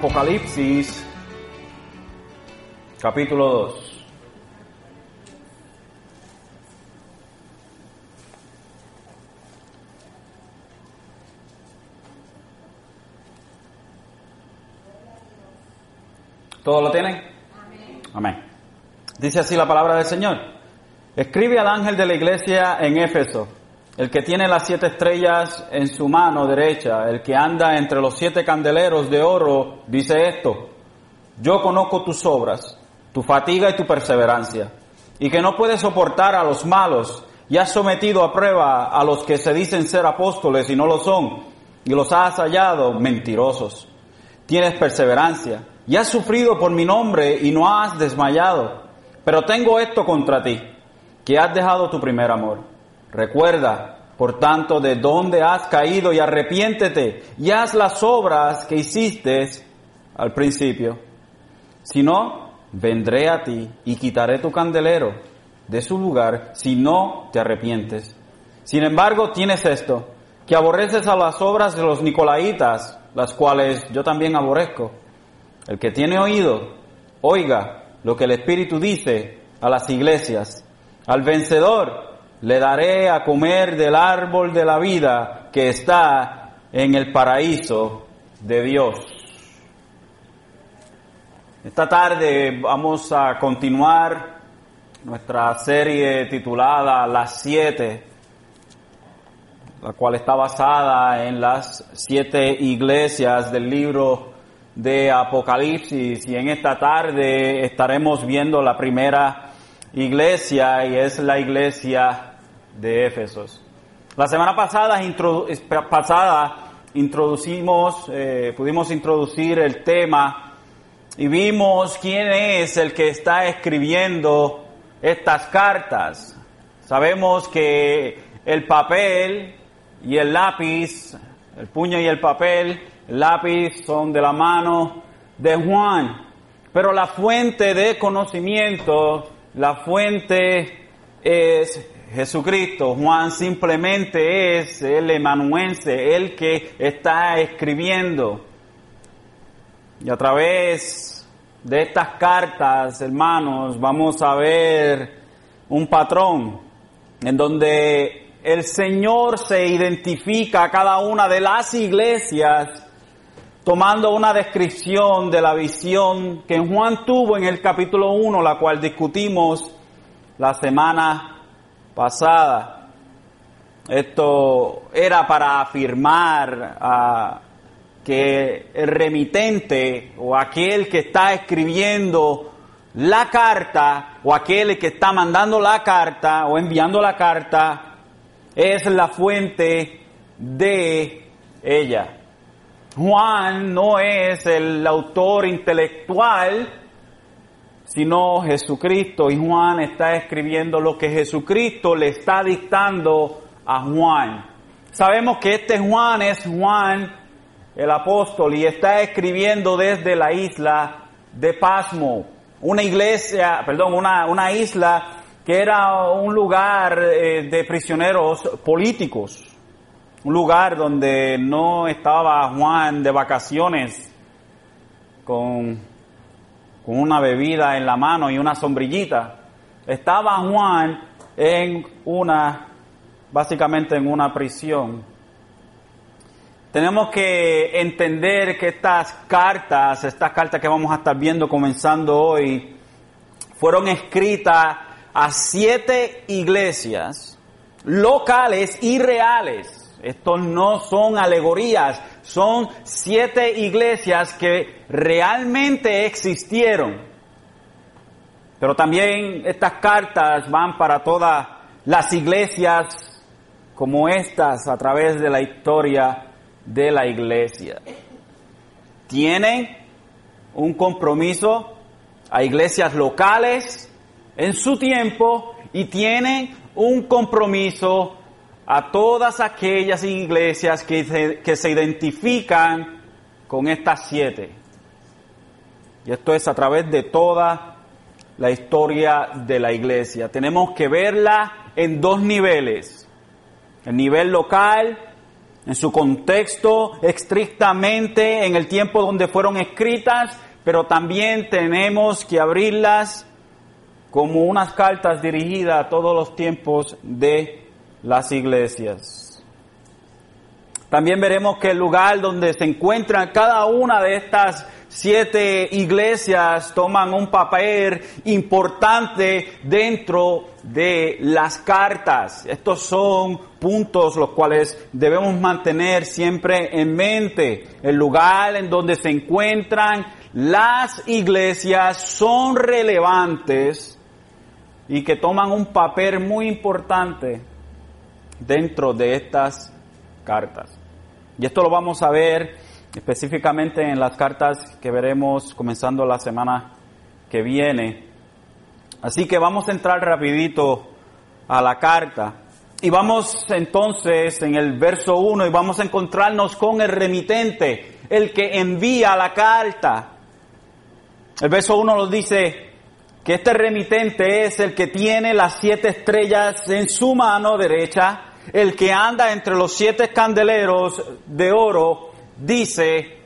Apocalipsis capítulo 2. ¿Todo lo tienen? Amén. Dice así la palabra del Señor. Escribe al ángel de la iglesia en Éfeso, el que tiene las siete estrellas en su mano derecha, el que anda entre los siete candeleros de oro, dice esto, yo conozco tus obras, tu fatiga y tu perseverancia, y que no puedes soportar a los malos, y has sometido a prueba a los que se dicen ser apóstoles y no lo son, y los has hallado mentirosos. Tienes perseverancia, y has sufrido por mi nombre y no has desmayado. Pero tengo esto contra ti, que has dejado tu primer amor. Recuerda, por tanto, de dónde has caído y arrepiéntete y haz las obras que hiciste al principio. Si no, vendré a ti y quitaré tu candelero de su lugar si no te arrepientes. Sin embargo, tienes esto, que aborreces a las obras de los nicolaitas, las cuales yo también aborrezco. El que tiene oído, oiga lo que el Espíritu dice a las iglesias. Al vencedor le daré a comer del árbol de la vida que está en el paraíso de Dios. Esta tarde vamos a continuar nuestra serie titulada Las Siete, la cual está basada en las siete iglesias del libro de Apocalipsis y en esta tarde estaremos viendo la primera iglesia y es la iglesia de Éfesos. La semana pasada, pasada introducimos, eh, pudimos introducir el tema y vimos quién es el que está escribiendo estas cartas. Sabemos que el papel y el lápiz, el puño y el papel, el lápiz son de la mano de Juan. Pero la fuente de conocimiento, la fuente es Jesucristo. Juan simplemente es el emanuense, el que está escribiendo. Y a través de estas cartas, hermanos, vamos a ver un patrón en donde el Señor se identifica a cada una de las iglesias tomando una descripción de la visión que Juan tuvo en el capítulo 1, la cual discutimos la semana pasada. Esto era para afirmar que el remitente o aquel que está escribiendo la carta o aquel que está mandando la carta o enviando la carta es la fuente de ella. Juan no es el autor intelectual, sino Jesucristo. Y Juan está escribiendo lo que Jesucristo le está dictando a Juan. Sabemos que este Juan es Juan el apóstol y está escribiendo desde la isla de Pasmo, una iglesia, perdón, una, una isla que era un lugar eh, de prisioneros políticos, un lugar donde no estaba Juan de vacaciones con, con una bebida en la mano y una sombrillita. Estaba Juan en una, básicamente en una prisión. Tenemos que entender que estas cartas, estas cartas que vamos a estar viendo comenzando hoy, fueron escritas a siete iglesias locales y reales. Estos no son alegorías, son siete iglesias que realmente existieron. Pero también estas cartas van para todas las iglesias como estas a través de la historia de la iglesia. Tienen un compromiso a iglesias locales en su tiempo y tienen un compromiso a todas aquellas iglesias que se, que se identifican con estas siete. Y esto es a través de toda la historia de la iglesia. Tenemos que verla en dos niveles. El nivel local, en su contexto, estrictamente en el tiempo donde fueron escritas, pero también tenemos que abrirlas como unas cartas dirigidas a todos los tiempos de las iglesias. También veremos que el lugar donde se encuentran cada una de estas siete iglesias toman un papel importante dentro de las cartas. Estos son puntos los cuales debemos mantener siempre en mente. El lugar en donde se encuentran las iglesias son relevantes y que toman un papel muy importante dentro de estas cartas. Y esto lo vamos a ver específicamente en las cartas que veremos comenzando la semana que viene. Así que vamos a entrar rapidito a la carta. Y vamos entonces en el verso 1 y vamos a encontrarnos con el remitente, el que envía la carta. El verso 1 nos dice que este remitente es el que tiene las siete estrellas en su mano derecha, el que anda entre los siete candeleros de oro dice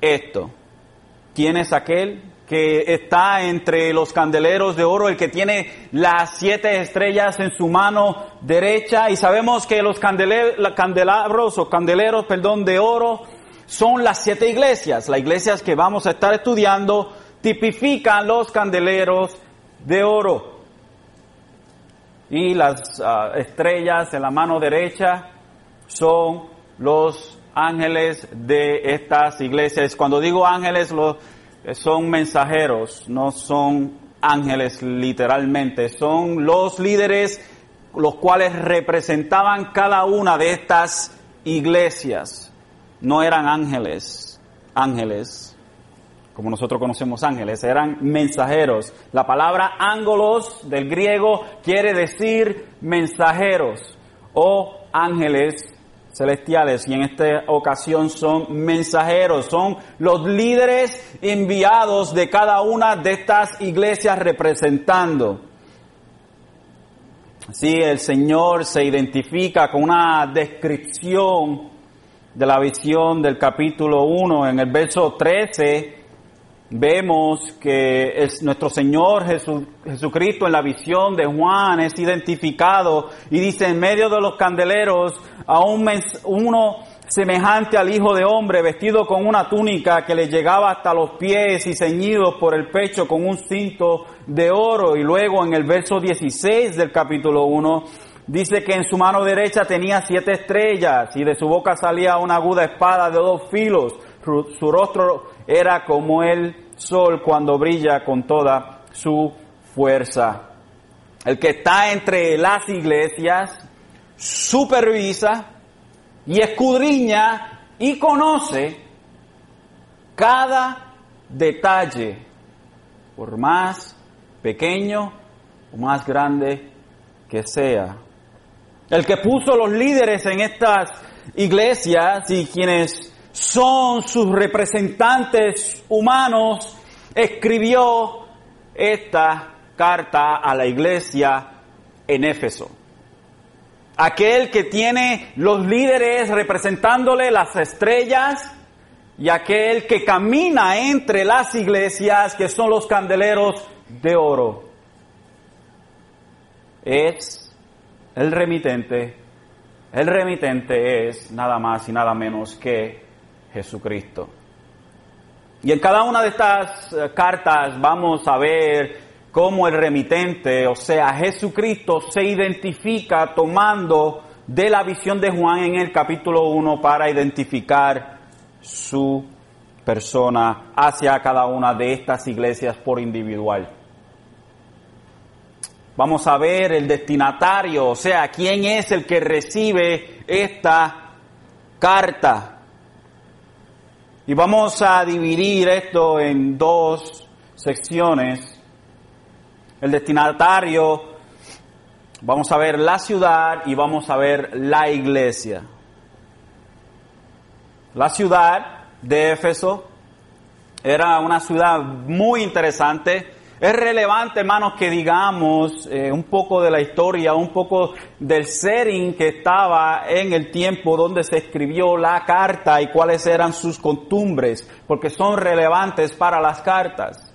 esto. ¿Quién es aquel que está entre los candeleros de oro, el que tiene las siete estrellas en su mano derecha? Y sabemos que los candelabros o candeleros, perdón, de oro son las siete iglesias. Las iglesias que vamos a estar estudiando tipifican los candeleros de oro. Y las ah, estrellas en la mano derecha son los ángeles de estas iglesias. Cuando digo ángeles, son mensajeros, no son ángeles literalmente, son los líderes los cuales representaban cada una de estas iglesias. No eran ángeles, ángeles, como nosotros conocemos ángeles, eran mensajeros. La palabra ángolos del griego quiere decir mensajeros o ángeles celestiales y en esta ocasión son mensajeros, son los líderes enviados de cada una de estas iglesias representando. Así el Señor se identifica con una descripción de la visión del capítulo 1 en el verso 13 vemos que es nuestro Señor Jesucristo en la visión de Juan es identificado y dice en medio de los candeleros a un uno semejante al Hijo de Hombre vestido con una túnica que le llegaba hasta los pies y ceñido por el pecho con un cinto de oro y luego en el verso 16 del capítulo 1 dice que en su mano derecha tenía siete estrellas y de su boca salía una aguda espada de dos filos. Su rostro era como el sol cuando brilla con toda su fuerza. El que está entre las iglesias supervisa y escudriña y conoce cada detalle, por más pequeño o más grande que sea. El que puso los líderes en estas iglesias y quienes son sus representantes humanos, escribió esta carta a la iglesia en Éfeso. Aquel que tiene los líderes representándole las estrellas y aquel que camina entre las iglesias que son los candeleros de oro. Es el remitente. El remitente es nada más y nada menos que Jesucristo. Y en cada una de estas eh, cartas vamos a ver cómo el remitente, o sea, Jesucristo, se identifica tomando de la visión de Juan en el capítulo 1 para identificar su persona hacia cada una de estas iglesias por individual. Vamos a ver el destinatario, o sea, quién es el que recibe esta carta. Y vamos a dividir esto en dos secciones. El destinatario, vamos a ver la ciudad y vamos a ver la iglesia. La ciudad de Éfeso era una ciudad muy interesante, Es relevante, hermanos, que digamos eh, un poco de la historia, un poco del setting que estaba en el tiempo donde se escribió la carta y cuáles eran sus costumbres, porque son relevantes para las cartas.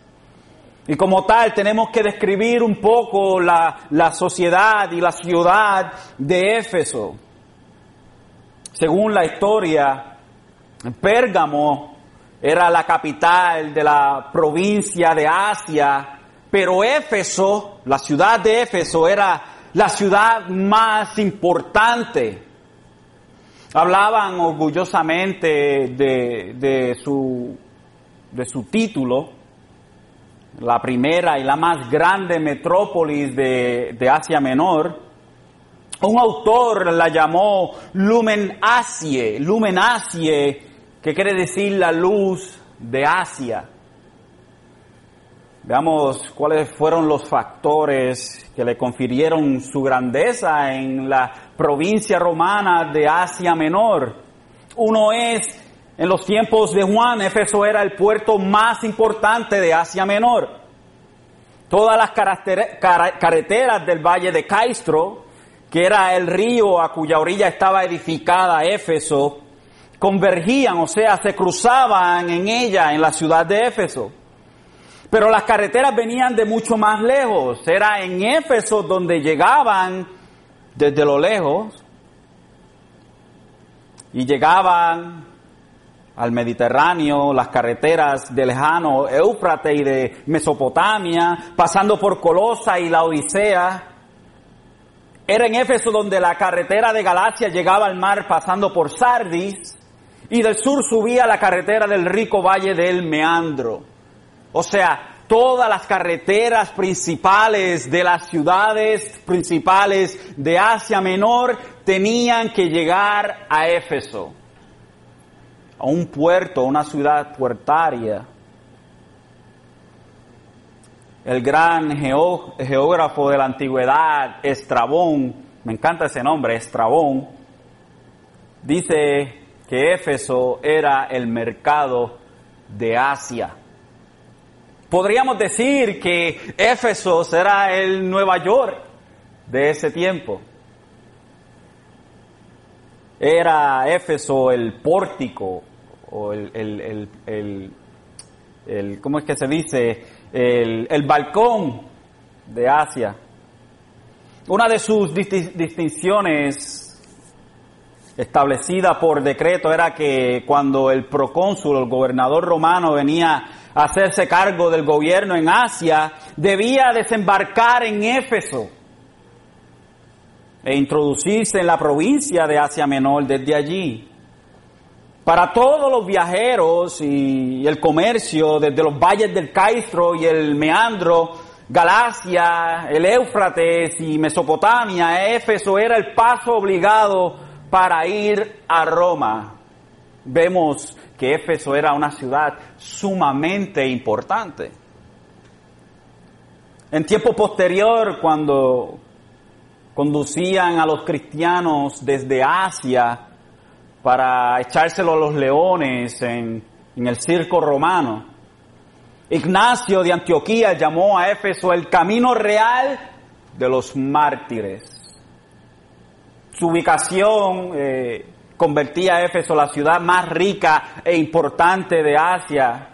Y como tal, tenemos que describir un poco la, la sociedad y la ciudad de Éfeso. Según la historia, Pérgamo era la capital de la provincia de Asia, pero Éfeso, la ciudad de Éfeso, era la ciudad más importante. Hablaban orgullosamente de, su título, la primera y la más grande metrópolis de, de Asia Menor. Un autor la llamó Lumen Asie, Lumen Asie ¿Qué quiere decir la luz de Asia? Veamos cuáles fueron los factores que le confirieron su grandeza en la provincia romana de Asia Menor. Uno es, en los tiempos de Juan, Éfeso era el puerto más importante de Asia Menor. Todas las carreteras del valle de Caistro, que era el río a cuya orilla estaba edificada Éfeso, convergían, o sea, se cruzaban en ella, en la ciudad de Éfeso. Pero las carreteras venían de mucho más lejos. Era en Éfeso donde llegaban desde lo lejos y llegaban al Mediterráneo, las carreteras del lejano Éufrates y de Mesopotamia, pasando por Colosa y la Odisea. Era en Éfeso donde la carretera de Galacia llegaba al mar pasando por Sardis y del sur subía la carretera del rico valle del Meandro. O sea, todas las carreteras principales de las ciudades principales de Asia Menor tenían que llegar a Éfeso, a un puerto, una ciudad puertaria. El gran geógrafo de la antigüedad, Estrabón, me encanta ese nombre, Estrabón, dice que Éfeso era el mercado de Asia. Podríamos decir que Éfeso será el Nueva York de ese tiempo. Era Éfeso el pórtico o el, el, el, el ¿cómo es que se dice? El, balcón de Asia. Una de sus distinciones establecida por decreto era que cuando el procónsul, el gobernador romano venía a hacerse cargo del gobierno en Asia, debía desembarcar en Éfeso e introducirse en la provincia de Asia Menor desde allí. Para todos los viajeros y el comercio desde los valles del Caistro y el Meandro, Galacia, el Éufrates y Mesopotamia, Éfeso era el paso obligado para ir a Roma. Vemos que Éfeso era una ciudad sumamente importante. En tiempo posterior, cuando conducían a los cristianos desde Asia para echárselo a los leones en, en el circo romano, Ignacio de Antioquía llamó a Éfeso el camino real de los mártires. Su ubicación eh, convertía a Éfeso la ciudad más rica e importante de Asia.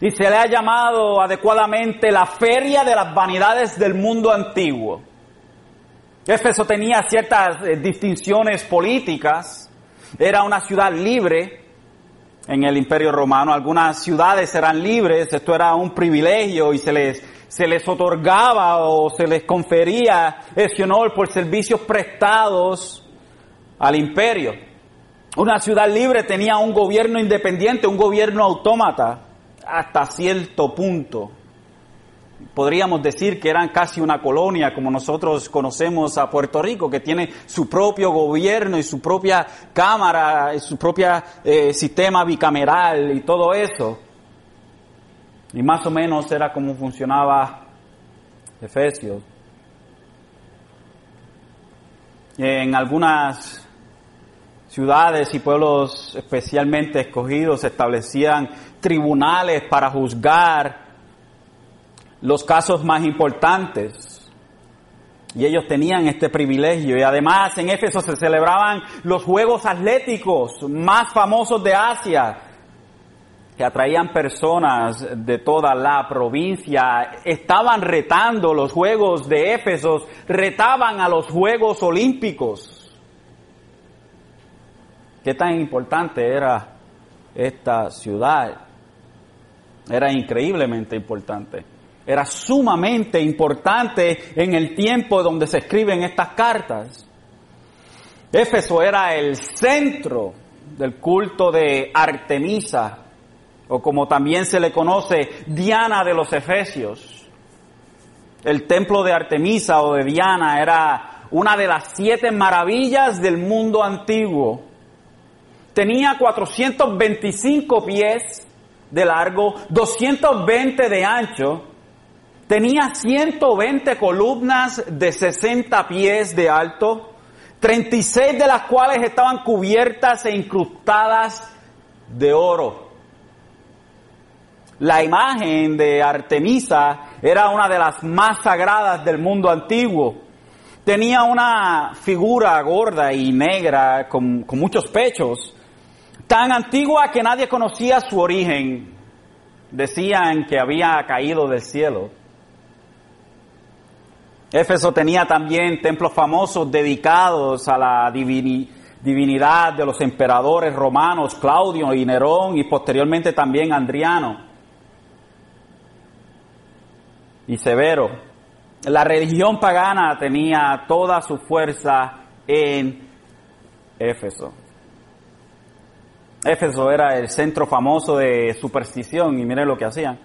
Y se le ha llamado adecuadamente la feria de las vanidades del mundo antiguo. Éfeso tenía ciertas eh, distinciones políticas, era una ciudad libre en el imperio romano, algunas ciudades eran libres, esto era un privilegio y se les se les otorgaba o se les confería ese honor por servicios prestados al imperio. Una ciudad libre tenía un gobierno independiente, un gobierno autómata, hasta cierto punto. Podríamos decir que eran casi una colonia, como nosotros conocemos a Puerto Rico, que tiene su propio gobierno y su propia cámara, y su propio eh, sistema bicameral y todo eso. Y más o menos era como funcionaba Efesios. En algunas ciudades y pueblos especialmente escogidos se establecían tribunales para juzgar los casos más importantes. Y ellos tenían este privilegio. Y además en Éfeso se celebraban los Juegos Atléticos más famosos de Asia, que atraían personas de toda la provincia. Estaban retando los Juegos de Éfeso, retaban a los Juegos Olímpicos. ¿Qué tan importante era esta ciudad? Era increíblemente importante. Era sumamente importante en el tiempo donde se escriben estas cartas. Éfeso era el centro del culto de Artemisa, o como también se le conoce, Diana de los Efesios. El templo de Artemisa o de Diana era una de las siete maravillas del mundo antiguo. Tenía 425 pies de largo, 220 de ancho, tenía 120 columnas de 60 pies de alto, 36 de las cuales estaban cubiertas e incrustadas de oro. La imagen de Artemisa era una de las más sagradas del mundo antiguo. Tenía una figura gorda y negra con, muchos pechos tan antigua que nadie conocía su origen. Decían que había caído del cielo. Éfeso tenía también templos famosos dedicados a la divinidad de los emperadores romanos, Claudio y Nerón, y posteriormente también Andriano y Severo. La religión pagana tenía toda su fuerza en Éfeso. Éfeso era el centro famoso de superstición y miren lo que hacían.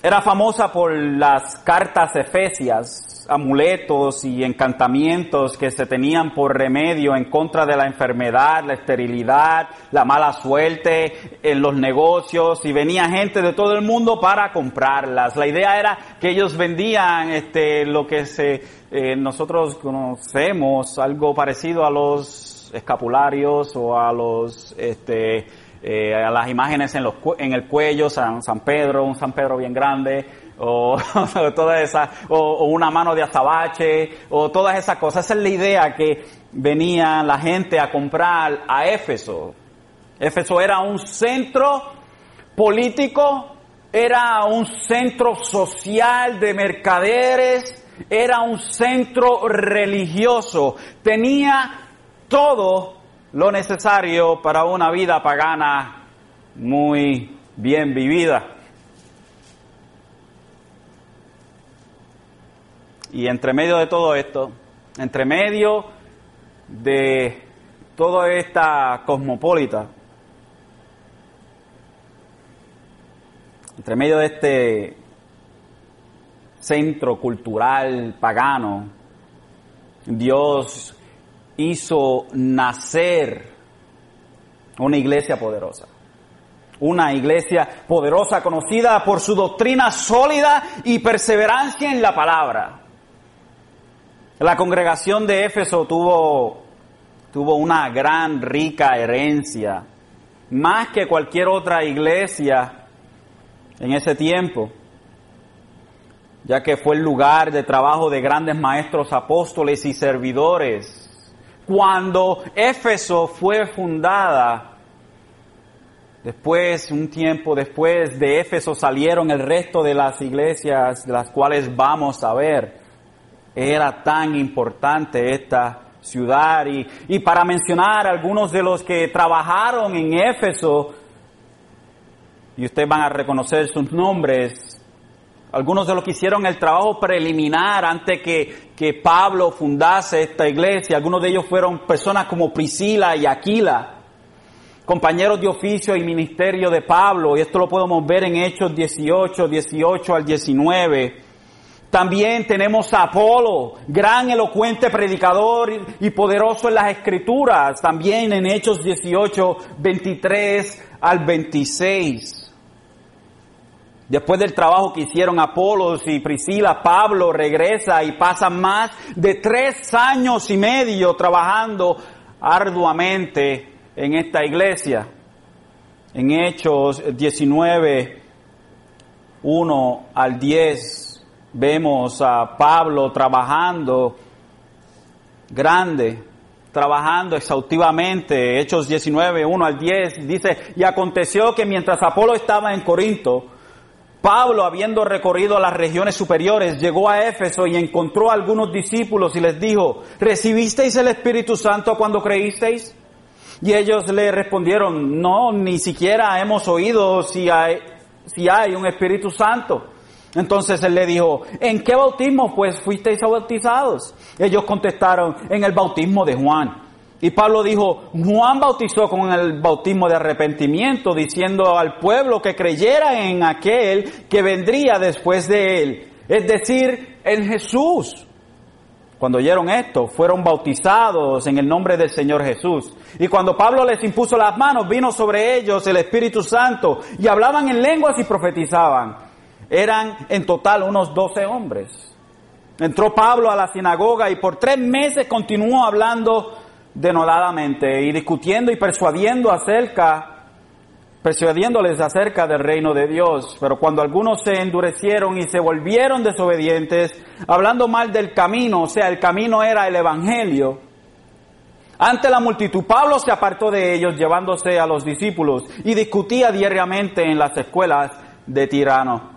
Era famosa por las cartas efesias, amuletos y encantamientos que se tenían por remedio en contra de la enfermedad, la esterilidad, la mala suerte en los negocios y venía gente de todo el mundo para comprarlas. La idea era que ellos vendían este, lo que se, eh, nosotros conocemos, algo parecido a los escapularios o a los este, eh, a las imágenes en, los, en el cuello, San, San Pedro, un San Pedro bien grande, o toda esa, o, una mano de azabache, o todas esas cosas. Esa es la idea que venía la gente a comprar a Éfeso. Éfeso era un centro político, era un centro social de mercaderes, era un centro religioso, tenía todo lo necesario para una vida pagana muy bien vivida. Y entre medio de todo esto, entre medio de toda esta cosmopolita, entre medio de este centro cultural pagano, Dios hizo nacer una iglesia poderosa. Una iglesia poderosa conocida por su doctrina sólida y perseverancia en la palabra. La congregación de Éfeso tuvo, tuvo una gran, rica herencia, más que cualquier otra iglesia en ese tiempo ya que fue el lugar de trabajo de grandes maestros apóstoles y servidores cuando Éfeso fue fundada, después, un tiempo después de Éfeso salieron el resto de las iglesias de las cuales vamos a ver. Era tan importante esta ciudad y, y para mencionar algunos de los que trabajaron en Éfeso, y ustedes van a reconocer sus nombres, algunos de los que hicieron el trabajo preliminar antes que, que Pablo fundase esta iglesia, algunos de ellos fueron personas como Priscila y Aquila, compañeros de oficio y ministerio de Pablo, y esto lo podemos ver en Hechos 18, 18 al 19. También tenemos a Apolo, gran elocuente predicador y poderoso en las escrituras, también en Hechos 18, 23 al 26. Después del trabajo que hicieron Apolos y Priscila, Pablo regresa y pasa más de tres años y medio trabajando arduamente en esta iglesia. En Hechos 19, 1 al 10, vemos a Pablo trabajando grande, trabajando exhaustivamente. Hechos 19, 1 al 10 dice, y aconteció que mientras Apolo estaba en Corinto, Pablo, habiendo recorrido las regiones superiores, llegó a Éfeso y encontró a algunos discípulos y les dijo, ¿recibisteis el Espíritu Santo cuando creísteis? Y ellos le respondieron, no, ni siquiera hemos oído si hay, si hay un Espíritu Santo. Entonces él le dijo, ¿en qué bautismo pues fuisteis bautizados? Ellos contestaron, en el bautismo de Juan. Y Pablo dijo, Juan bautizó con el bautismo de arrepentimiento, diciendo al pueblo que creyera en aquel que vendría después de él, es decir, en Jesús. Cuando oyeron esto, fueron bautizados en el nombre del Señor Jesús. Y cuando Pablo les impuso las manos, vino sobre ellos el Espíritu Santo y hablaban en lenguas y profetizaban. Eran en total unos doce hombres. Entró Pablo a la sinagoga y por tres meses continuó hablando denodadamente y discutiendo y persuadiendo acerca, persuadiéndoles acerca del reino de Dios. Pero cuando algunos se endurecieron y se volvieron desobedientes, hablando mal del camino, o sea, el camino era el evangelio, ante la multitud, Pablo se apartó de ellos llevándose a los discípulos y discutía diariamente en las escuelas de Tirano.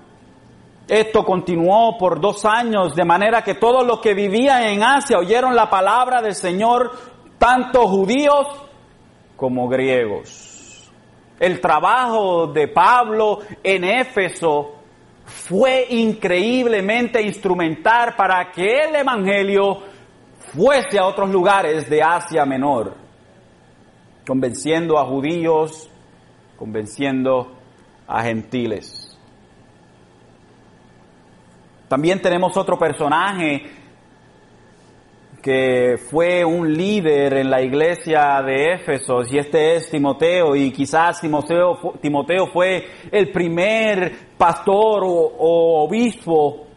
Esto continuó por dos años, de manera que todos los que vivían en Asia oyeron la palabra del Señor tanto judíos como griegos. El trabajo de Pablo en Éfeso fue increíblemente instrumental para que el Evangelio fuese a otros lugares de Asia Menor, convenciendo a judíos, convenciendo a gentiles. También tenemos otro personaje que fue un líder en la iglesia de Éfeso, y este es Timoteo, y quizás Timoteo, Timoteo fue el primer pastor o, obispo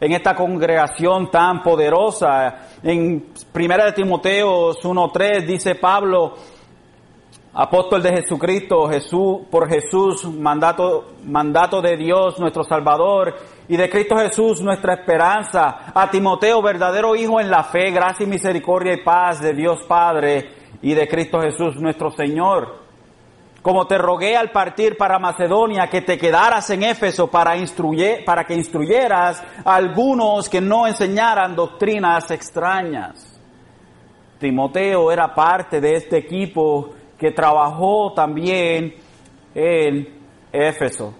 en esta congregación tan poderosa. En Primera de Timoteo 1.3 dice Pablo, apóstol de Jesucristo, Jesús, por Jesús, mandato, mandato de Dios, nuestro Salvador, y de Cristo Jesús, nuestra esperanza, a Timoteo, verdadero Hijo en la fe, gracia y misericordia y paz de Dios Padre y de Cristo Jesús, nuestro Señor. Como te rogué al partir para Macedonia que te quedaras en Éfeso para, para que instruyeras a algunos que no enseñaran doctrinas extrañas. Timoteo era parte de este equipo que trabajó también en Éfeso.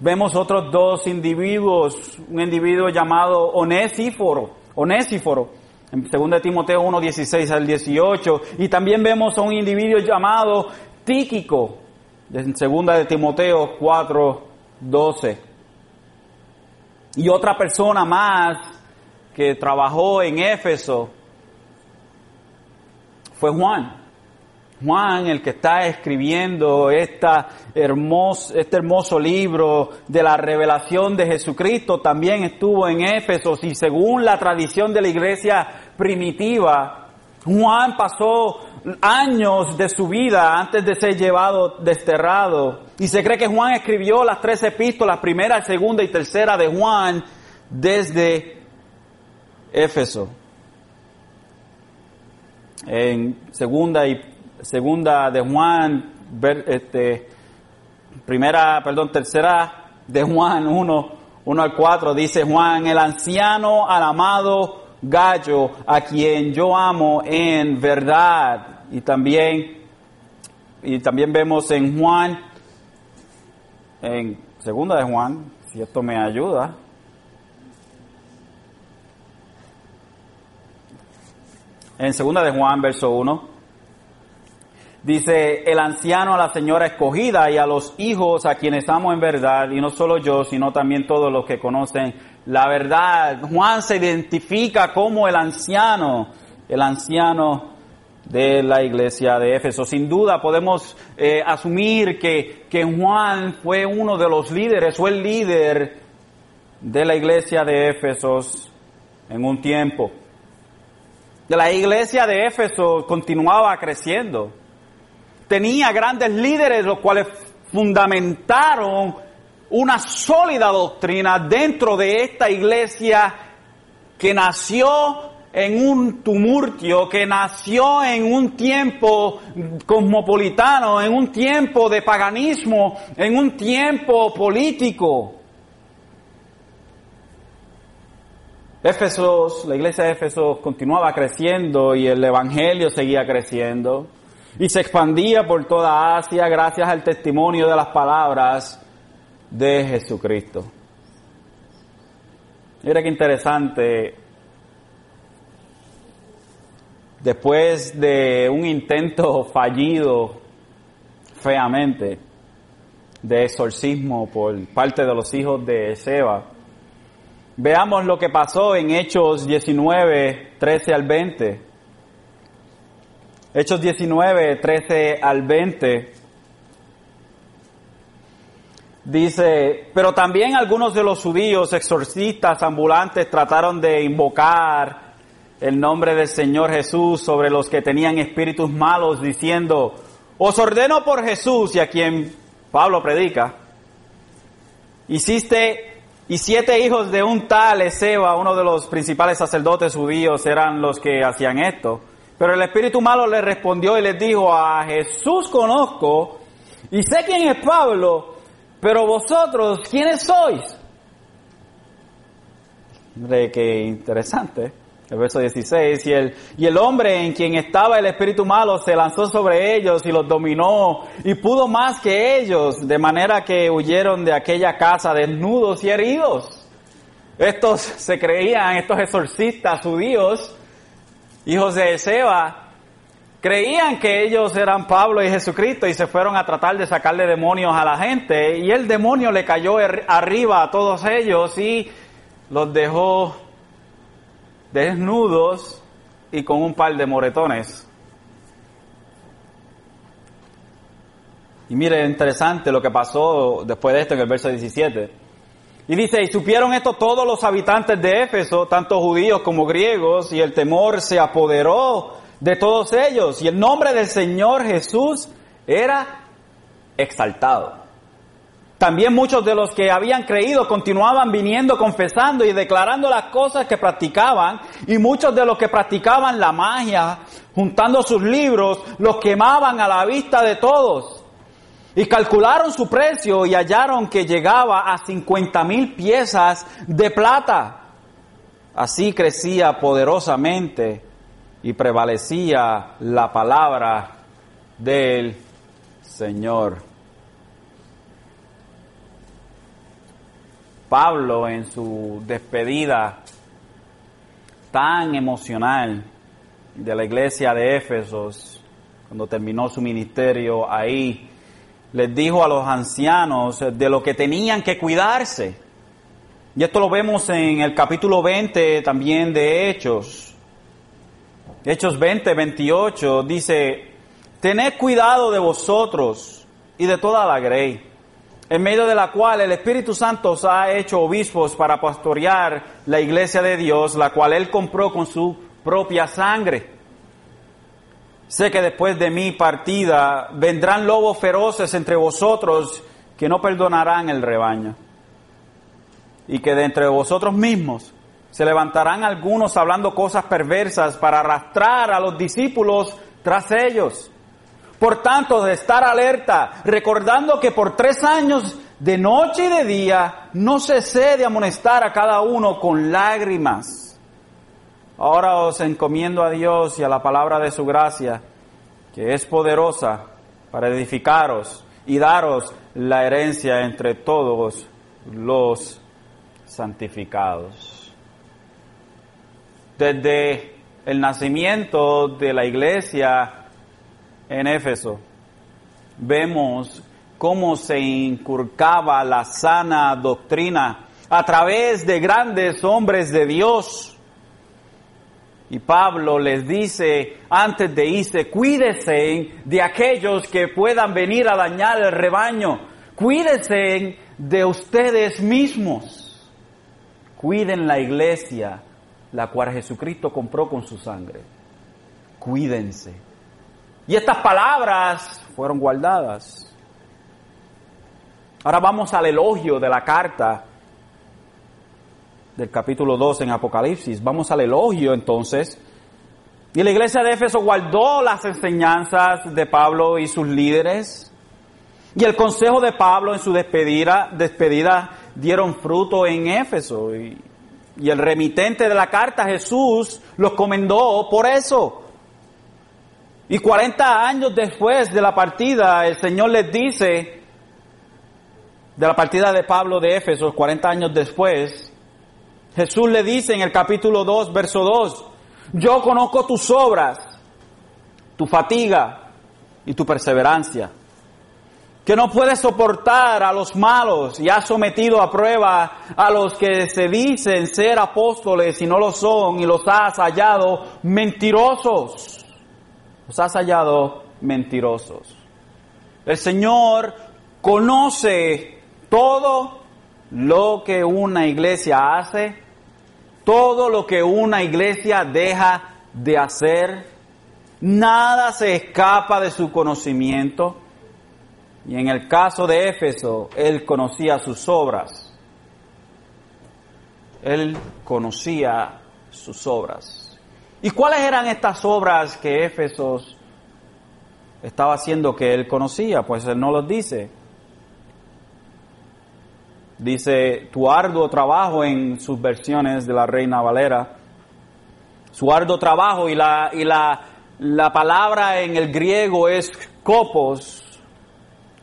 Vemos otros dos individuos, un individuo llamado Onésiforo, Onésiforo, en 2 Timoteo 1, 16 al 18, y también vemos a un individuo llamado Tíquico, en 2 de Timoteo 4, 12. Y otra persona más que trabajó en Éfeso fue Juan. Juan, el que está escribiendo esta hermoso, este hermoso libro de la revelación de Jesucristo, también estuvo en Éfeso y según la tradición de la iglesia primitiva, Juan pasó años de su vida antes de ser llevado desterrado. Y se cree que Juan escribió las tres epístolas, primera, segunda y tercera de Juan, desde Éfeso. En segunda y segunda de Juan, este, primera, perdón, tercera de Juan 1, 1 al 4, dice Juan, el anciano al amado gallo, a quien yo amo en verdad. Y también, y también vemos en Juan, en segunda de Juan, si esto me ayuda, en segunda de Juan, verso 1, Dice el anciano a la señora escogida y a los hijos a quienes amo en verdad, y no solo yo, sino también todos los que conocen la verdad. Juan se identifica como el anciano, el anciano de la iglesia de Éfeso. Sin duda podemos eh, asumir que, que Juan fue uno de los líderes o el líder de la iglesia de Éfeso en un tiempo. La iglesia de Éfeso continuaba creciendo tenía grandes líderes, los cuales fundamentaron una sólida doctrina dentro de esta iglesia que nació en un tumultio, que nació en un tiempo cosmopolitano, en un tiempo de paganismo, en un tiempo político. Éfesos, la iglesia de Éfesos continuaba creciendo y el evangelio seguía creciendo y se expandía por toda Asia gracias al testimonio de las palabras de Jesucristo. Mira qué interesante. Después de un intento fallido feamente de exorcismo por parte de los hijos de Seba, veamos lo que pasó en Hechos 19, 13 al 20. Hechos 19, 13 al 20. Dice, pero también algunos de los judíos exorcistas ambulantes trataron de invocar el nombre del Señor Jesús sobre los que tenían espíritus malos, diciendo, os ordeno por Jesús y a quien Pablo predica, hiciste y siete hijos de un tal Ezeba, uno de los principales sacerdotes judíos, eran los que hacían esto. Pero el espíritu malo le respondió y les dijo, a Jesús conozco y sé quién es Pablo, pero vosotros, ¿quiénes sois? Hombre, qué interesante. El verso 16, y el, y el hombre en quien estaba el espíritu malo se lanzó sobre ellos y los dominó y pudo más que ellos, de manera que huyeron de aquella casa desnudos y heridos. Estos se creían, estos exorcistas judíos, hijos de Seba, Creían que ellos eran Pablo y Jesucristo y se fueron a tratar de sacarle demonios a la gente y el demonio le cayó er, arriba a todos ellos y los dejó desnudos y con un par de moretones. Y mire, interesante lo que pasó después de esto en el verso 17. Y dice, y supieron esto todos los habitantes de Éfeso, tanto judíos como griegos, y el temor se apoderó de todos ellos y el nombre del Señor Jesús era exaltado. También muchos de los que habían creído continuaban viniendo, confesando y declarando las cosas que practicaban y muchos de los que practicaban la magia, juntando sus libros, los quemaban a la vista de todos. Y calcularon su precio y hallaron que llegaba a 50 mil piezas de plata. Así crecía poderosamente y prevalecía la palabra del Señor. Pablo en su despedida tan emocional de la iglesia de Éfesos, cuando terminó su ministerio ahí, les dijo a los ancianos de lo que tenían que cuidarse. Y esto lo vemos en el capítulo 20 también de Hechos. Hechos 20, 28 dice, tened cuidado de vosotros y de toda la grey, en medio de la cual el Espíritu Santo os ha hecho obispos para pastorear la iglesia de Dios, la cual él compró con su propia sangre. Sé que después de mi partida vendrán lobos feroces entre vosotros que no perdonarán el rebaño. Y que de entre vosotros mismos se levantarán algunos hablando cosas perversas para arrastrar a los discípulos tras ellos. Por tanto, de estar alerta, recordando que por tres años, de noche y de día, no cesé de amonestar a cada uno con lágrimas. Ahora os encomiendo a Dios y a la palabra de su gracia, que es poderosa para edificaros y daros la herencia entre todos los santificados desde el nacimiento de la iglesia en Éfeso, vemos cómo se inculcaba la sana doctrina a través de grandes hombres de Dios. Y Pablo les dice antes de irse, cuídense de aquellos que puedan venir a dañar el rebaño, cuídense de ustedes mismos, cuiden la iglesia, la cual Jesucristo compró con su sangre. Cuídense. Y estas palabras fueron guardadas. Ahora vamos al elogio de la carta del capítulo 2 en Apocalipsis. Vamos al elogio entonces. Y la iglesia de Éfeso guardó las enseñanzas de Pablo y sus líderes. Y el consejo de Pablo en su despedida, despedida dieron fruto en Éfeso. Y, y el remitente de la carta, Jesús, los comendó por eso. Y 40 años después de la partida, el Señor les dice, de la partida de Pablo de Éfeso, 40 años después, Jesús le dice en el capítulo 2, verso 2, yo conozco tus obras, tu fatiga y tu perseverancia, que no puedes soportar a los malos y has sometido a prueba a los que se dicen ser apóstoles y no lo son y los has hallado mentirosos. Los has hallado mentirosos. El Señor conoce todo lo que una iglesia hace, todo lo que una iglesia deja de hacer. Nada se escapa de su conocimiento. Y en el caso de Éfeso, él conocía sus obras. Él conocía sus obras. ¿Y cuáles eran estas obras que Éfeso estaba haciendo que él conocía? Pues él no los dice. Dice tu arduo trabajo en sus versiones de la Reina Valera. Su arduo trabajo y la, y la, la palabra en el griego es copos,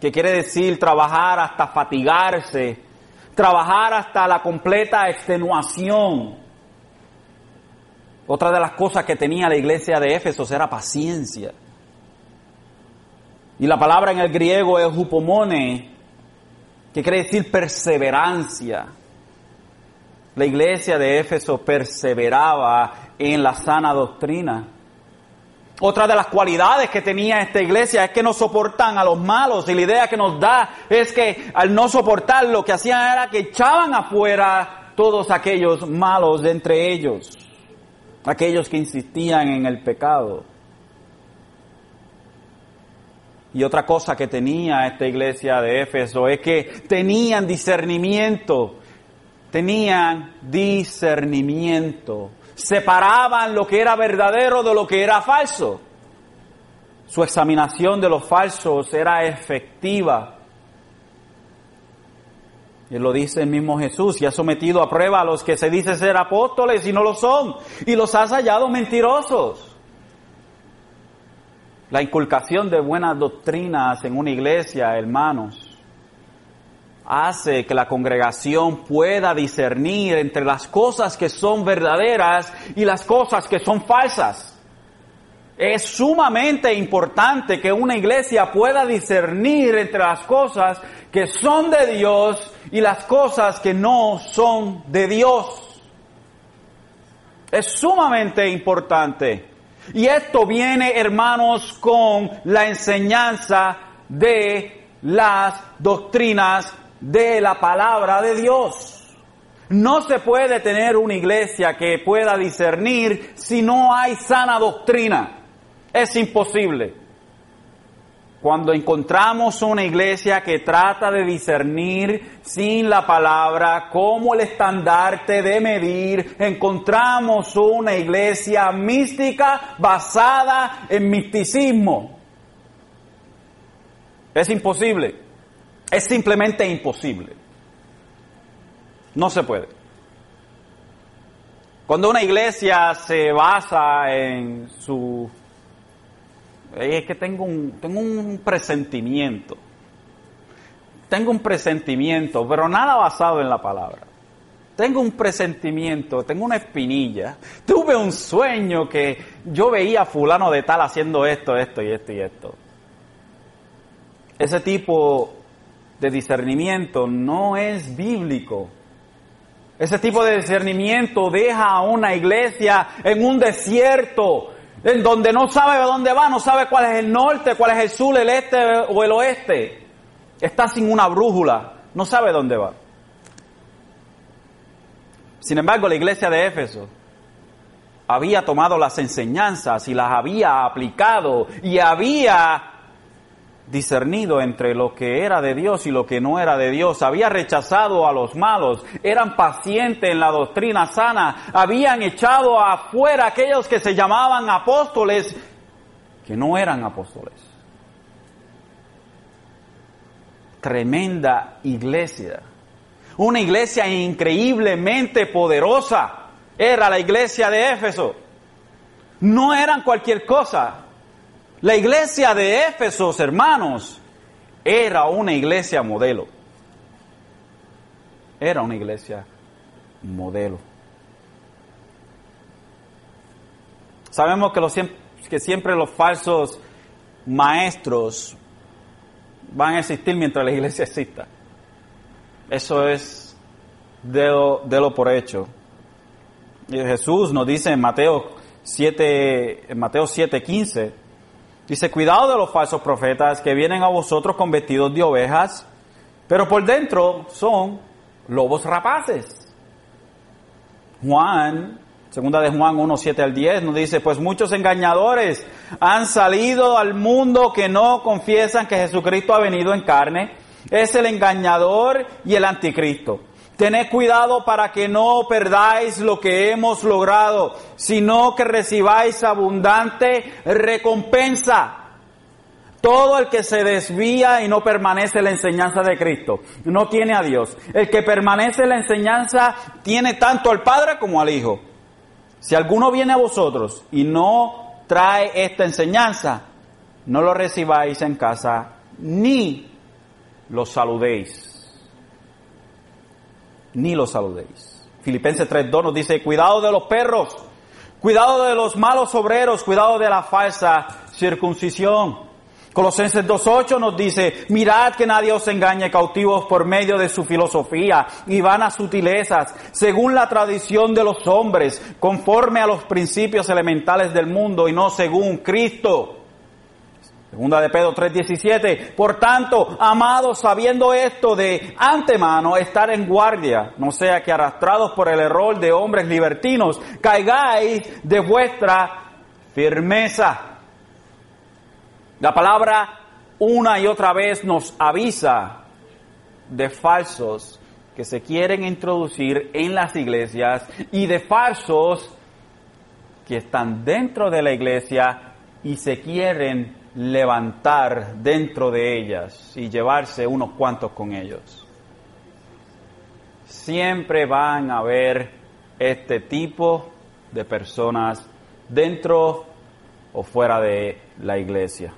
que quiere decir trabajar hasta fatigarse, trabajar hasta la completa extenuación. Otra de las cosas que tenía la iglesia de Éfeso era paciencia. Y la palabra en el griego es hupomone, que quiere decir perseverancia. La iglesia de Éfeso perseveraba en la sana doctrina. Otra de las cualidades que tenía esta iglesia es que no soportan a los malos y la idea que nos da es que al no soportar lo que hacían era que echaban afuera todos aquellos malos de entre ellos, aquellos que insistían en el pecado. Y otra cosa que tenía esta iglesia de Éfeso es que tenían discernimiento, tenían discernimiento, separaban lo que era verdadero de lo que era falso. Su examinación de los falsos era efectiva. Y lo dice el mismo Jesús, y ha sometido a prueba a los que se dice ser apóstoles y no lo son, y los has hallado mentirosos. La inculcación de buenas doctrinas en una iglesia, hermanos, hace que la congregación pueda discernir entre las cosas que son verdaderas y las cosas que son falsas. Es sumamente importante que una iglesia pueda discernir entre las cosas que son de Dios y las cosas que no son de Dios. Es sumamente importante. Y esto viene, hermanos, con la enseñanza de las doctrinas de la palabra de Dios. No se puede tener una iglesia que pueda discernir si no hay sana doctrina. Es imposible. Cuando encontramos una iglesia que trata de discernir sin la palabra como el estandarte de medir, encontramos una iglesia mística basada en misticismo. Es imposible. Es simplemente imposible. No se puede. Cuando una iglesia se basa en su es que tengo un, tengo un presentimiento. Tengo un presentimiento, pero nada basado en la palabra. Tengo un presentimiento, tengo una espinilla. Tuve un sueño que yo veía a fulano de tal haciendo esto, esto y esto y esto. Ese tipo de discernimiento no es bíblico. Ese tipo de discernimiento deja a una iglesia en un desierto, en donde no sabe dónde va, no sabe cuál es el norte, cuál es el sur, el este o el oeste. Está sin una brújula, no sabe dónde va. Sin embargo, la iglesia de Éfeso había tomado las enseñanzas y las había aplicado y había discernido entre lo que era de Dios y lo que no era de Dios, había rechazado a los malos, eran pacientes en la doctrina sana, habían echado afuera aquellos que se llamaban apóstoles, que no eran apóstoles. Tremenda iglesia, una iglesia increíblemente poderosa, era la iglesia de Éfeso. No eran cualquier cosa, la iglesia de Éfesos, hermanos, era una iglesia modelo. Era una iglesia modelo. Sabemos que, los, que siempre los falsos maestros van a existir mientras la iglesia exista. Eso es de lo, por hecho. Y Jesús nos dice en Mateo 7, en Mateo 7, 15, Dice, cuidado de los falsos profetas que vienen a vosotros con vestidos de ovejas, pero por dentro son lobos rapaces. Juan, segunda de Juan 1, 7 al 10, nos dice, pues muchos engañadores han salido al mundo que no confiesan que Jesucristo ha venido en carne. Es el engañador y el anticristo. Tened cuidado para que no perdáis lo que hemos logrado, sino que recibáis abundante recompensa. Todo el que se desvía y no permanece en la enseñanza de Cristo no tiene a Dios. El que permanece en la enseñanza tiene tanto al Padre como al Hijo. Si alguno viene a vosotros y no trae esta enseñanza, no lo recibáis en casa ni lo saludéis ni los saludéis. Filipenses 3.2 nos dice, cuidado de los perros, cuidado de los malos obreros, cuidado de la falsa circuncisión. Colosenses 2.8 nos dice, mirad que nadie os engañe cautivos por medio de su filosofía y vanas sutilezas, según la tradición de los hombres, conforme a los principios elementales del mundo y no según Cristo. Segunda de Pedro 3:17. Por tanto, amados, sabiendo esto de antemano, estar en guardia, no sea que arrastrados por el error de hombres libertinos, caigáis de vuestra firmeza. La palabra una y otra vez nos avisa de falsos que se quieren introducir en las iglesias y de falsos que están dentro de la iglesia y se quieren levantar dentro de ellas y llevarse unos cuantos con ellos. Siempre van a haber este tipo de personas dentro o fuera de la iglesia.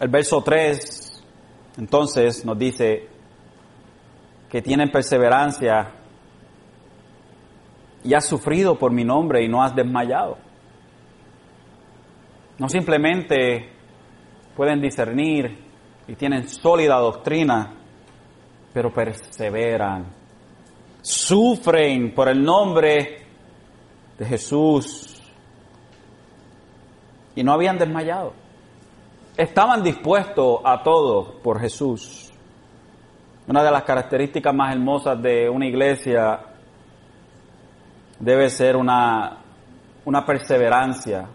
El verso 3 entonces nos dice que tienen perseverancia y has sufrido por mi nombre y no has desmayado. No simplemente pueden discernir y tienen sólida doctrina, pero perseveran. Sufren por el nombre de Jesús y no habían desmayado. Estaban dispuestos a todo por Jesús. Una de las características más hermosas de una iglesia debe ser una, una perseverancia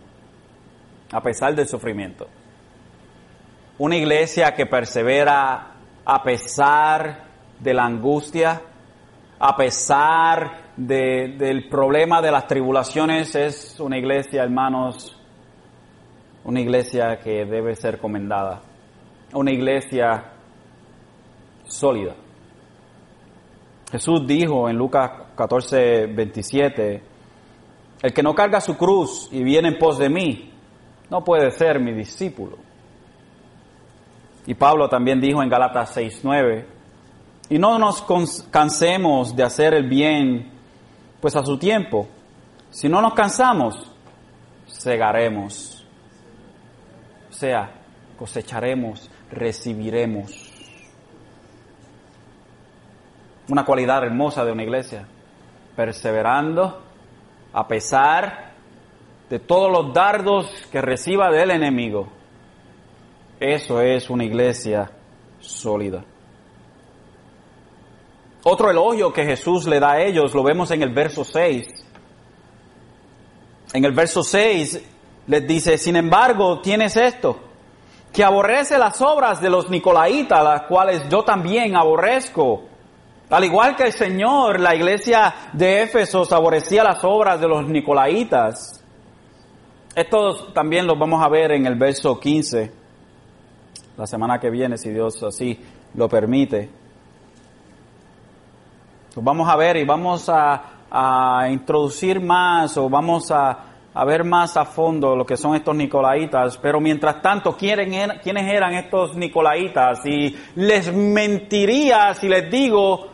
a pesar del sufrimiento. Una iglesia que persevera a pesar de la angustia, a pesar del problema de las tribulaciones, es una iglesia, hermanos, una iglesia que debe ser comendada, una iglesia sólida. Jesús dijo en Lucas 14, 27, el que no carga su cruz y viene en pos de mí, no puede ser mi discípulo. Y Pablo también dijo en Galatas 6, 9, y no nos cansemos de hacer el bien, pues a su tiempo, si no nos cansamos, segaremos. O sea, cosecharemos, recibiremos una cualidad hermosa de una iglesia, perseverando a pesar de todos los dardos que reciba del enemigo. Eso es una iglesia sólida. Otro elogio que Jesús le da a ellos lo vemos en el verso 6. En el verso 6 les dice, sin embargo, tienes esto, que aborrece las obras de los nicolaitas, las cuales yo también aborrezco. Al igual que el Señor, la iglesia de Éfeso aborrecía las obras de los nicolaitas. Esto también lo vamos a ver en el verso 15, la semana que viene, si Dios así lo permite. Lo vamos a ver y vamos a, introducir más o vamos a, a ver más a fondo lo que son estos nicolaitas, pero mientras tanto, ¿quiénes eran estos nicolaitas? Y les mentiría si les digo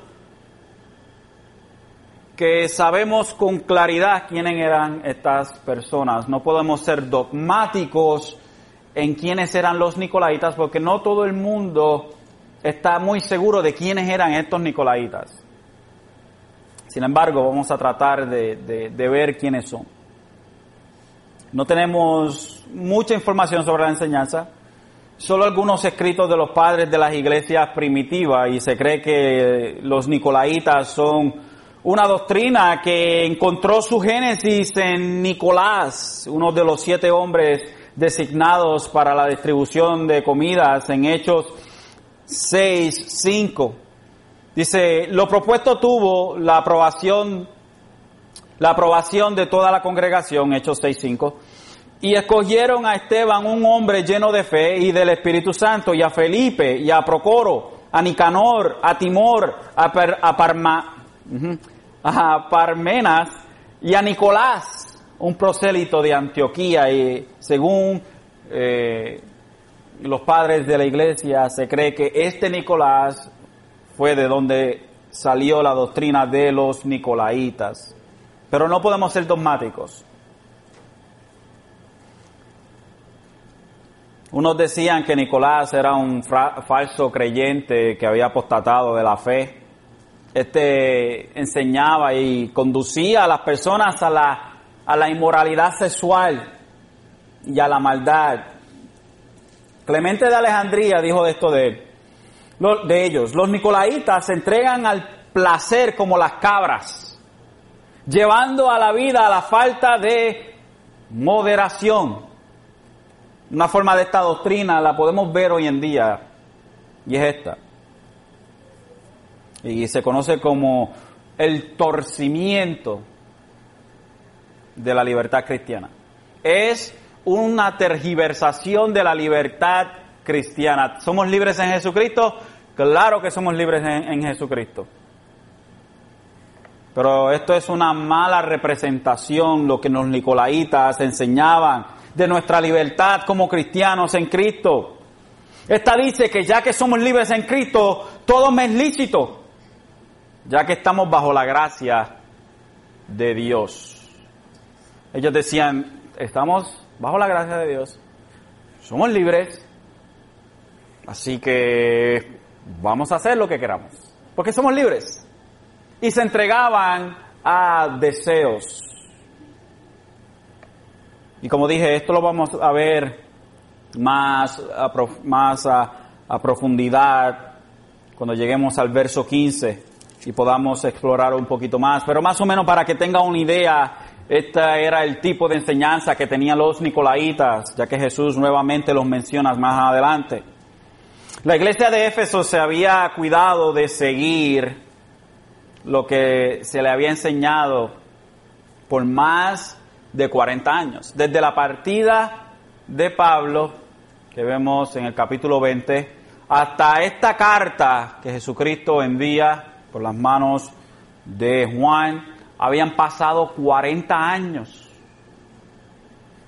que sabemos con claridad quiénes eran estas personas. No podemos ser dogmáticos en quiénes eran los nicolaitas porque no todo el mundo está muy seguro de quiénes eran estos nicolaitas. Sin embargo, vamos a tratar de, de ver quiénes son. No tenemos mucha información sobre la enseñanza, solo algunos escritos de los padres de las iglesias primitivas y se cree que los nicolaitas son una doctrina que encontró su génesis en Nicolás, uno de los siete hombres designados para la distribución de comidas en Hechos 6, 5. Dice, lo propuesto tuvo la aprobación la aprobación de toda la congregación, Hechos 6.5, y escogieron a Esteban, un hombre lleno de fe y del Espíritu Santo, y a Felipe, y a Procoro, a Nicanor, a Timor, a, Parma, a Parmenas, y a Nicolás, un prosélito de Antioquía, y según eh, los padres de la iglesia, se cree que este Nicolás fue de donde salió la doctrina de los nicolaitas. Pero no podemos ser dogmáticos. Unos decían que Nicolás era un falso creyente que había apostatado de la fe. Este enseñaba y conducía a las personas a la, a la inmoralidad sexual y a la maldad. Clemente de Alejandría dijo de esto de, de ellos. Los nicolaitas se entregan al placer como las cabras llevando a la vida a la falta de moderación. Una forma de esta doctrina la podemos ver hoy en día y es esta. Y se conoce como el torcimiento de la libertad cristiana. Es una tergiversación de la libertad cristiana. ¿Somos libres en Jesucristo? Claro que somos libres en, Jesucristo. Pero esto es una mala representación, lo que los nicolaitas enseñaban de nuestra libertad como cristianos en Cristo. Esta dice que ya que somos libres en Cristo, todo me es lícito, ya que estamos bajo la gracia de Dios. Ellos decían, estamos bajo la gracia de Dios, somos libres, así que vamos a hacer lo que queramos, porque somos libres. Y se entregaban a deseos. Y como dije, esto lo vamos a ver más a, profundidad cuando lleguemos al verso 15 y podamos explorar un poquito más. Pero más o menos para que tenga una idea, este era el tipo de enseñanza que tenían los nicolaitas, ya que Jesús nuevamente los menciona más adelante. La iglesia de Éfeso se había cuidado de seguir lo que se le había enseñado por más de 40 años. Desde la partida de Pablo, que vemos en el capítulo 20, hasta esta carta que Jesucristo envía por las manos de Juan, habían pasado 40 años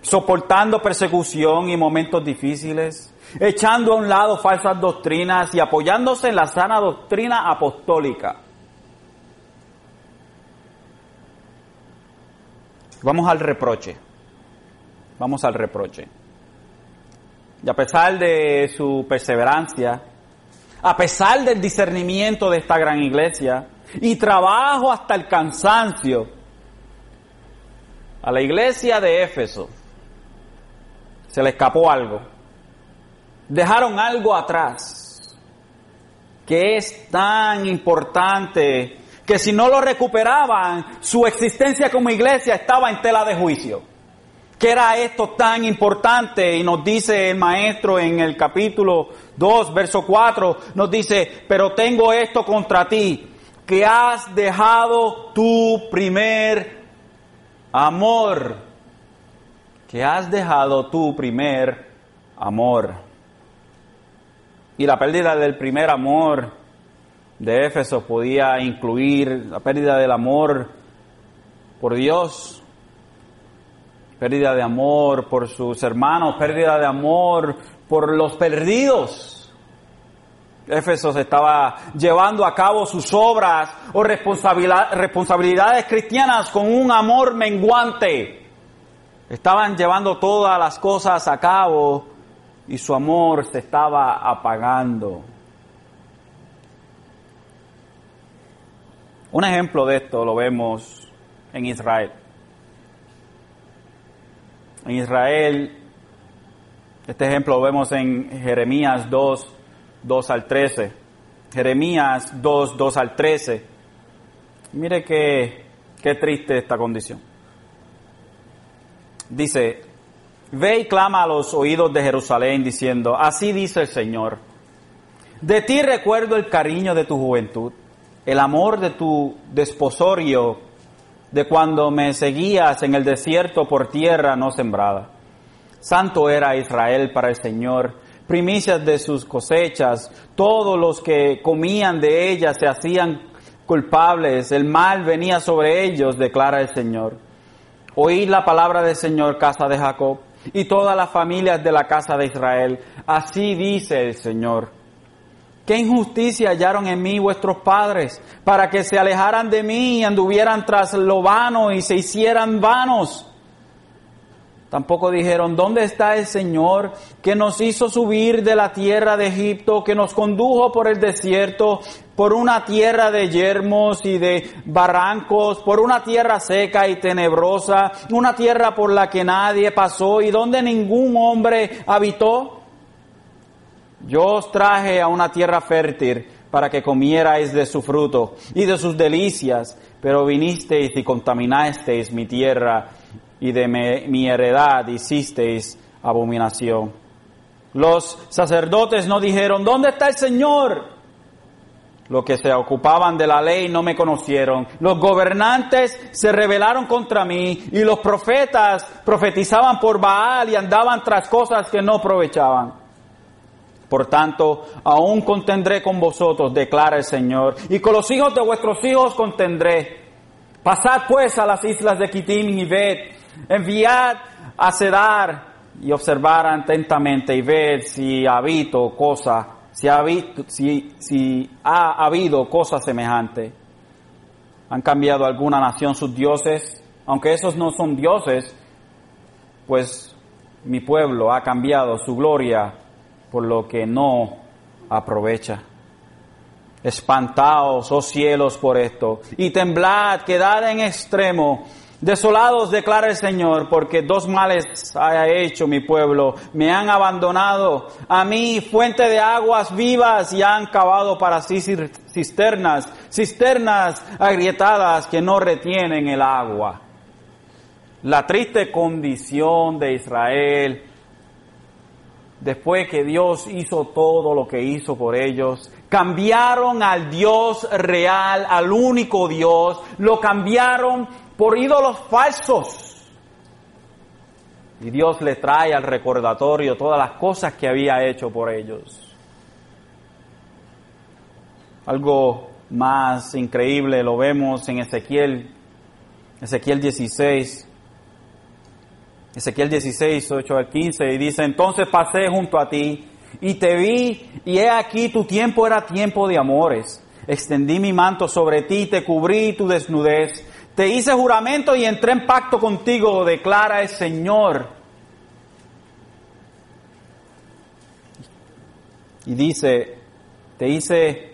soportando persecución y momentos difíciles, echando a un lado falsas doctrinas y apoyándose en la sana doctrina apostólica. Vamos al reproche. Vamos al reproche. Y a pesar de su perseverancia, a pesar del discernimiento de esta gran iglesia y trabajo hasta el cansancio, a la iglesia de Éfeso se le escapó algo. Dejaron algo atrás que es tan importante que si no lo recuperaban, su existencia como iglesia estaba en tela de juicio. ¿Qué era esto tan importante? Y nos dice el maestro en el capítulo 2, verso 4, nos dice, pero tengo esto contra ti, que has dejado tu primer amor, que has dejado tu primer amor. Y la pérdida del primer amor de Éfeso podía incluir la pérdida del amor por Dios, pérdida de amor por sus hermanos, pérdida de amor por los perdidos. Éfeso estaba llevando a cabo sus obras o responsabilidades cristianas con un amor menguante. Estaban llevando todas las cosas a cabo y su amor se estaba apagando. Un ejemplo de esto lo vemos en Israel en Israel. Este ejemplo lo vemos en Jeremías 2, 2 al 13. Jeremías 2, 2 al 13. Mire qué, qué triste esta condición. Dice, ve y clama a los oídos de Jerusalén diciendo, así dice el Señor, de ti recuerdo el cariño de tu juventud, el amor de tu desposorio de cuando me seguías en el desierto por tierra no sembrada. Santo era Israel para el Señor, primicias de sus cosechas, todos los que comían de ellas se hacían culpables, el mal venía sobre ellos, declara el Señor. Oíd la palabra del Señor, casa de Jacob, y todas las familias de la casa de Israel. Así dice el Señor ¿Qué injusticia hallaron en mí vuestros padres para que se alejaran de mí y anduvieran tras lo vano y se hicieran vanos? Tampoco dijeron, ¿dónde está el Señor que nos hizo subir de la tierra de Egipto, que nos condujo por el desierto, por una tierra de yermos y de barrancos, por una tierra seca y tenebrosa, una tierra por la que nadie pasó y donde ningún hombre habitó? Yo os traje a una tierra fértil para que comierais de su fruto y de sus delicias, pero vinisteis y contaminasteis mi tierra y de mi, heredad hicisteis abominación. Los sacerdotes no dijeron, ¿dónde está el Señor? Los que se ocupaban de la ley no me conocieron. Los gobernantes se rebelaron contra mí y los profetas profetizaban por Baal y andaban tras cosas que no aprovechaban. Por tanto, aún contendré con vosotros, declara el Señor, y con los hijos de vuestros hijos contendré. Pasad pues a las islas de Kitim y ved, enviad a Cedar y observar atentamente y ver si ha habido cosa, si ha, si, si ha habido cosa semejante. ¿Han cambiado alguna nación sus dioses? Aunque esos no son dioses, pues mi pueblo ha cambiado su gloria por lo que no aprovecha. Espantaos, oh cielos, por esto, y temblad, quedad en extremo. Desolados, declara el Señor, porque dos males haya hecho mi pueblo. Me han abandonado a mí, fuente de aguas vivas, y han cavado para sí cisternas, cisternas agrietadas que no retienen el agua. La triste condición de Israel después que Dios hizo todo lo que hizo por ellos, cambiaron al Dios real, al único Dios, lo cambiaron por ídolos falsos. Y Dios le trae al recordatorio todas las cosas que había hecho por ellos. Algo más increíble lo vemos en Ezequiel, Ezequiel 16, Ezequiel 16, 8 al 15, y dice, entonces pasé junto a ti y te vi, y he aquí tu tiempo era tiempo de amores. Extendí mi manto sobre ti, te cubrí tu desnudez, te hice juramento y entré en pacto contigo, declara el Señor. Y dice, te hice,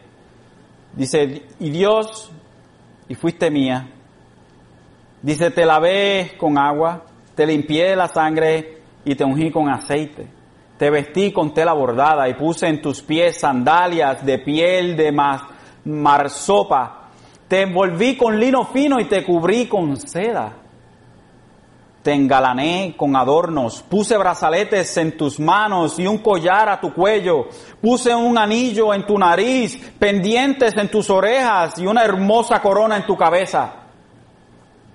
dice, y Dios, y fuiste mía. Dice, te lavé con agua te limpié de la sangre y te ungí con aceite. Te vestí con tela bordada y puse en tus pies sandalias de piel de marsopa. Te envolví con lino fino y te cubrí con seda. te engalané con adornos, puse brazaletes en tus manos y un collar a tu cuello, puse un anillo en tu nariz, pendientes en tus orejas y una hermosa corona en tu cabeza.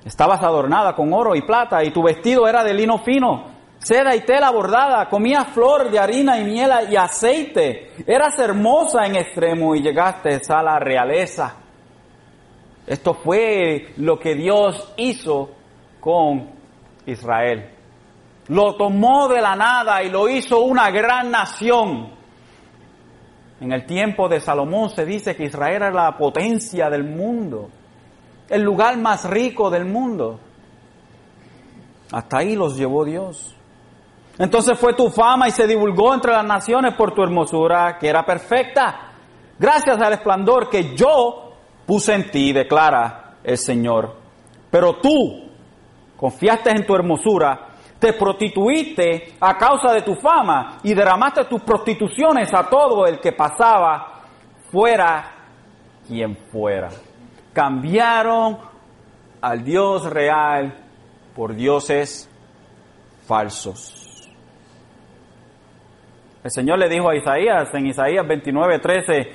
Estabas adornada con oro y plata y tu vestido era de lino fino, seda y tela bordada, comías flor de harina y miel y aceite, eras hermosa en extremo y llegaste a la realeza. Esto fue lo que Dios hizo con Israel. Lo tomó de la nada y lo hizo una gran nación. En el tiempo de Salomón se dice que Israel era la potencia del mundo, el lugar más rico del mundo. Hasta ahí los llevó Dios. Entonces fue tu fama y se divulgó entre las naciones por tu hermosura, que era perfecta, gracias al esplendor que yo puse en ti, declara el Señor. Pero tú confiaste en tu hermosura, te prostituiste a causa de tu fama y derramaste tus prostituciones a todo el que pasaba, fuera quien fuera. Cambiaron al Dios real por dioses falsos. El Señor le dijo a Isaías en Isaías 29, 13,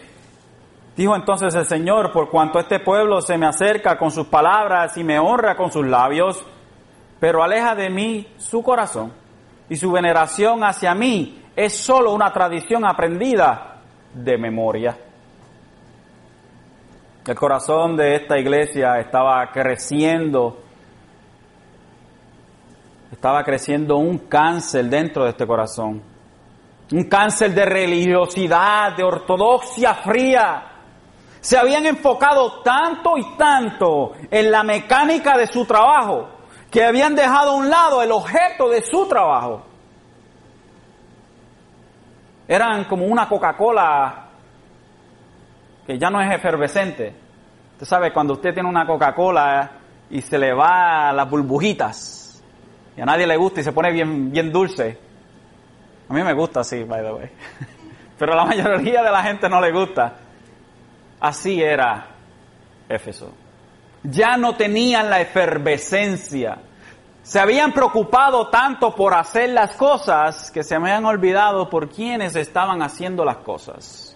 dijo entonces el Señor, por cuanto este pueblo se me acerca con sus palabras y me honra con sus labios, pero aleja de mí su corazón y su veneración hacia mí es solo una tradición aprendida de memoria. El corazón de esta iglesia estaba creciendo, estaba creciendo un cáncer dentro de este corazón un cáncer de religiosidad, de ortodoxia fría. Se habían enfocado tanto y tanto en la mecánica de su trabajo que habían dejado a un lado el objeto de su trabajo. Eran como una Coca-Cola que ya no es efervescente. Usted sabe, cuando usted tiene una Coca-Cola y se le va las burbujitas y a nadie le gusta y se pone bien, bien dulce, a mí me gusta así, by the way. Pero a la mayoría de la gente no le gusta. Así era Éfeso. Ya no tenían la efervescencia. Se habían preocupado tanto por hacer las cosas que se habían olvidado por quienes estaban haciendo las cosas.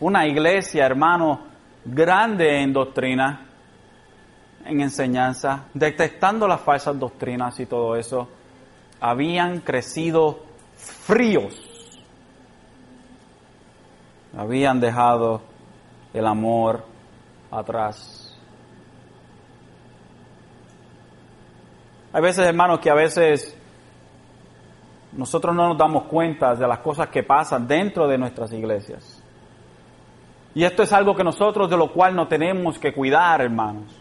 Una iglesia, hermano, grande en doctrina, en enseñanza, detectando las falsas doctrinas y todo eso habían crecido fríos. Habían dejado el amor atrás. Hay veces, hermanos, que a veces nosotros no nos damos cuenta de las cosas que pasan dentro de nuestras iglesias. Y esto es algo que nosotros de lo cual no tenemos que cuidar, hermanos.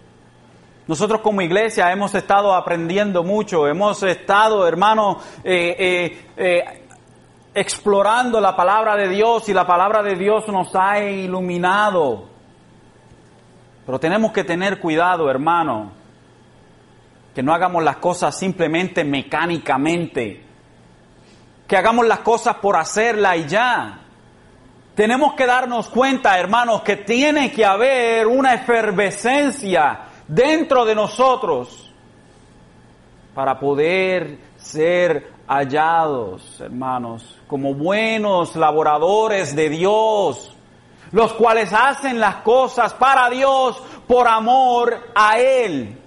Nosotros como iglesia hemos estado aprendiendo mucho, hemos estado, hermano, eh, eh, eh, explorando la palabra de Dios y la palabra de Dios nos ha iluminado. Pero tenemos que tener cuidado, hermano, que no hagamos las cosas simplemente mecánicamente, que hagamos las cosas por hacerla y ya. Tenemos que darnos cuenta, hermanos, que tiene que haber una efervescencia dentro de nosotros para poder ser hallados, hermanos, como buenos laboradores de Dios, los cuales hacen las cosas para Dios por amor a Él.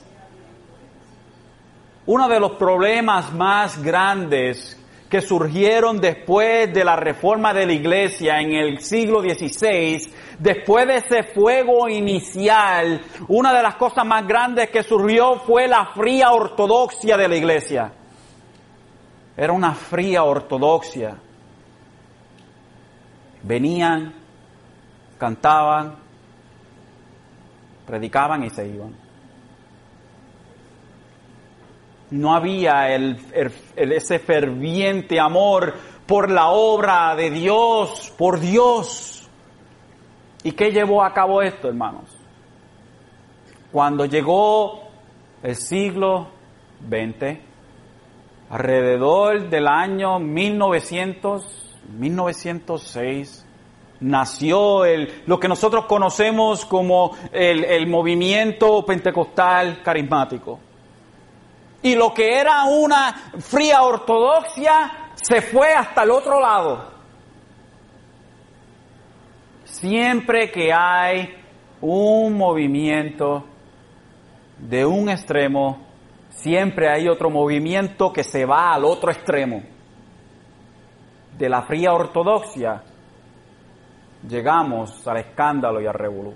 Uno de los problemas más grandes que surgieron después de la reforma de la iglesia en el siglo XVI, después de ese fuego inicial, una de las cosas más grandes que surgió fue la fría ortodoxia de la iglesia. Era una fría ortodoxia. Venían, cantaban, predicaban y se iban. No había el, ese ferviente amor por la obra de Dios, por Dios. ¿Y qué llevó a cabo esto, hermanos? Cuando llegó el siglo XX, alrededor del año 1900, 1906, nació el, lo que nosotros conocemos como el, el movimiento pentecostal carismático Y lo que era una fría ortodoxia se fue hasta el otro lado. Siempre que hay un movimiento de un extremo, siempre hay otro movimiento que se va al otro extremo. De la fría ortodoxia llegamos al escándalo y al revolú.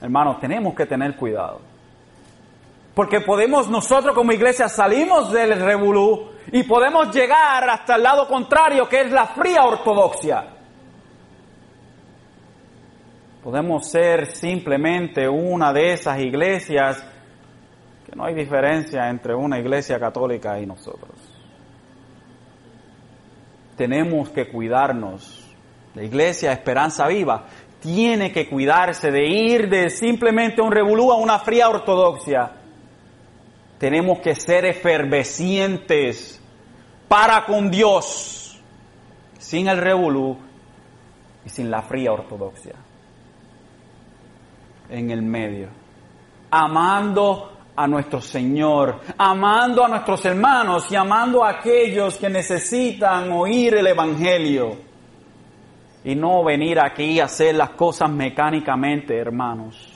Hermanos, tenemos que tener cuidado. Porque podemos nosotros como iglesia salimos del revolú y podemos llegar hasta el lado contrario, que es la fría ortodoxia. Podemos ser simplemente una de esas iglesias que no hay diferencia entre una iglesia católica y nosotros. Tenemos que cuidarnos. La iglesia Esperanza Viva tiene que cuidarse de ir de simplemente un revolú a una fría ortodoxia. Tenemos que ser efervescientes para con Dios, sin el revolú y sin la fría ortodoxia. En el medio, amando a nuestro Señor, amando a nuestros hermanos y amando a aquellos que necesitan oír el Evangelio y no venir aquí a hacer las cosas mecánicamente, hermanos.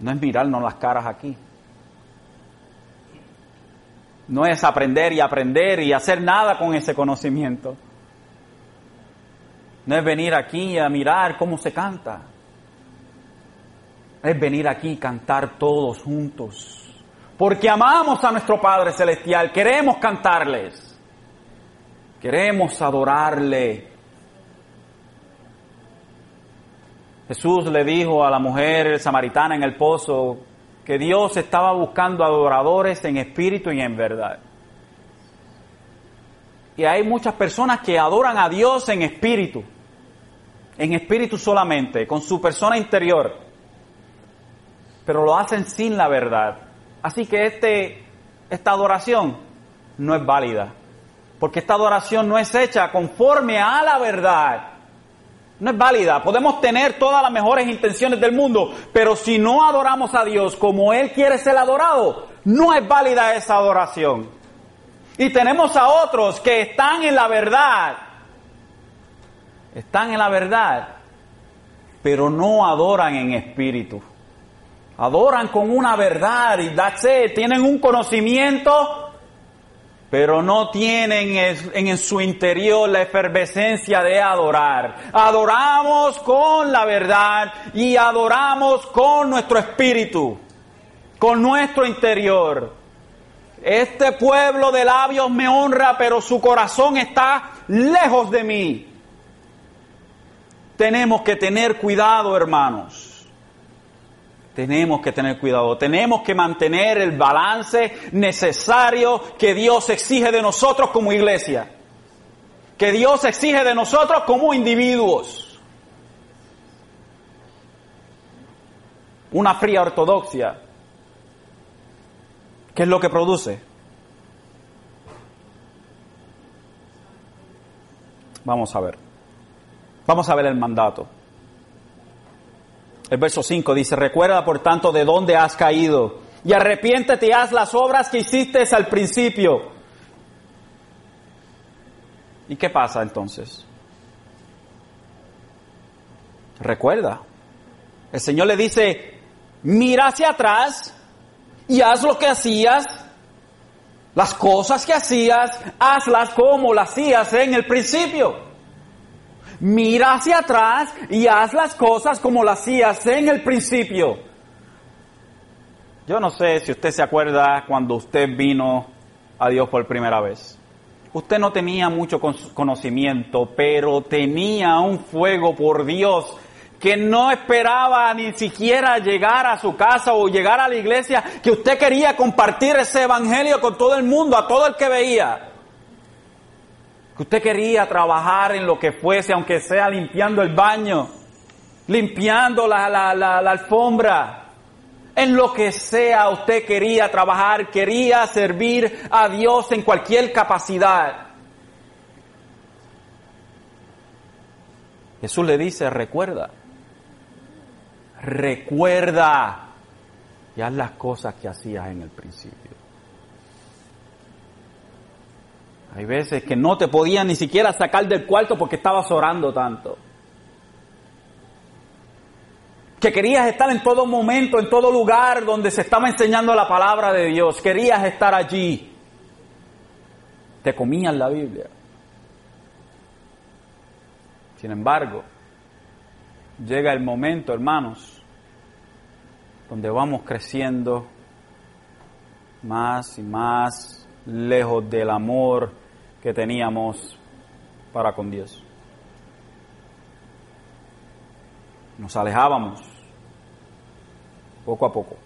No es mirarnos las caras aquí. No es aprender y aprender y hacer nada con ese conocimiento. No es venir aquí a mirar cómo se canta. Es venir aquí y cantar todos juntos. Porque amamos a nuestro Padre Celestial, queremos cantarles. Queremos adorarle. Jesús le dijo a la mujer samaritana en el pozo que Dios estaba buscando adoradores en espíritu y en verdad. Y hay muchas personas que adoran a Dios en espíritu, en espíritu solamente, con su persona interior, pero lo hacen sin la verdad. Así que este, esta adoración no es válida. Porque esta adoración no es hecha conforme a la verdad. No es válida. Podemos tener todas las mejores intenciones del mundo, pero si no adoramos a Dios como Él quiere ser adorado, no es válida esa adoración. Y tenemos a otros que están en la verdad. Están en la verdad, pero no adoran en espíritu. Adoran con una verdad y that's. Tienen un conocimiento pero no tienen en su interior la efervescencia de adorar. Adoramos con la verdad y adoramos con nuestro espíritu, con nuestro interior. Este pueblo de labios me honra, pero su corazón está lejos de mí. Tenemos que tener cuidado, hermanos. Tenemos que tener cuidado, tenemos que mantener el balance necesario que Dios exige de nosotros como iglesia, que Dios exige de nosotros como individuos. Una fría ortodoxia, ¿qué es lo que produce? Vamos a ver, vamos a ver el mandato. El verso 5 dice, recuerda por tanto de dónde has caído y arrepiéntete y haz las obras que hiciste al principio. ¿Y qué pasa entonces? Recuerda. El Señor le dice, mira hacia atrás y haz lo que hacías, las cosas que hacías, hazlas como las hacías en el principio. Mira hacia atrás y haz las cosas como las hacías en el principio. Yo no sé si usted se acuerda cuando usted vino a Dios por primera vez. Usted no tenía mucho conocimiento, pero tenía un fuego por Dios que no esperaba ni siquiera llegar a su casa o llegar a la iglesia, que usted quería compartir ese evangelio con todo el mundo, a todo el que veía usted quería trabajar en lo que fuese, aunque sea limpiando el baño, limpiando la, la, alfombra, en lo que sea usted quería trabajar, quería servir a Dios en cualquier capacidad. Jesús le dice, recuerda, recuerda, y haz las cosas que hacías en el principio. Hay veces que no te podían ni siquiera sacar del cuarto porque estabas orando tanto. Que querías estar en todo momento, en todo lugar donde se estaba enseñando la palabra de Dios. Querías estar allí. Te comían la Biblia. Sin embargo, llega el momento, hermanos, donde vamos creciendo más y más lejos del amor que teníamos para con Dios. Nos alejábamos poco a poco.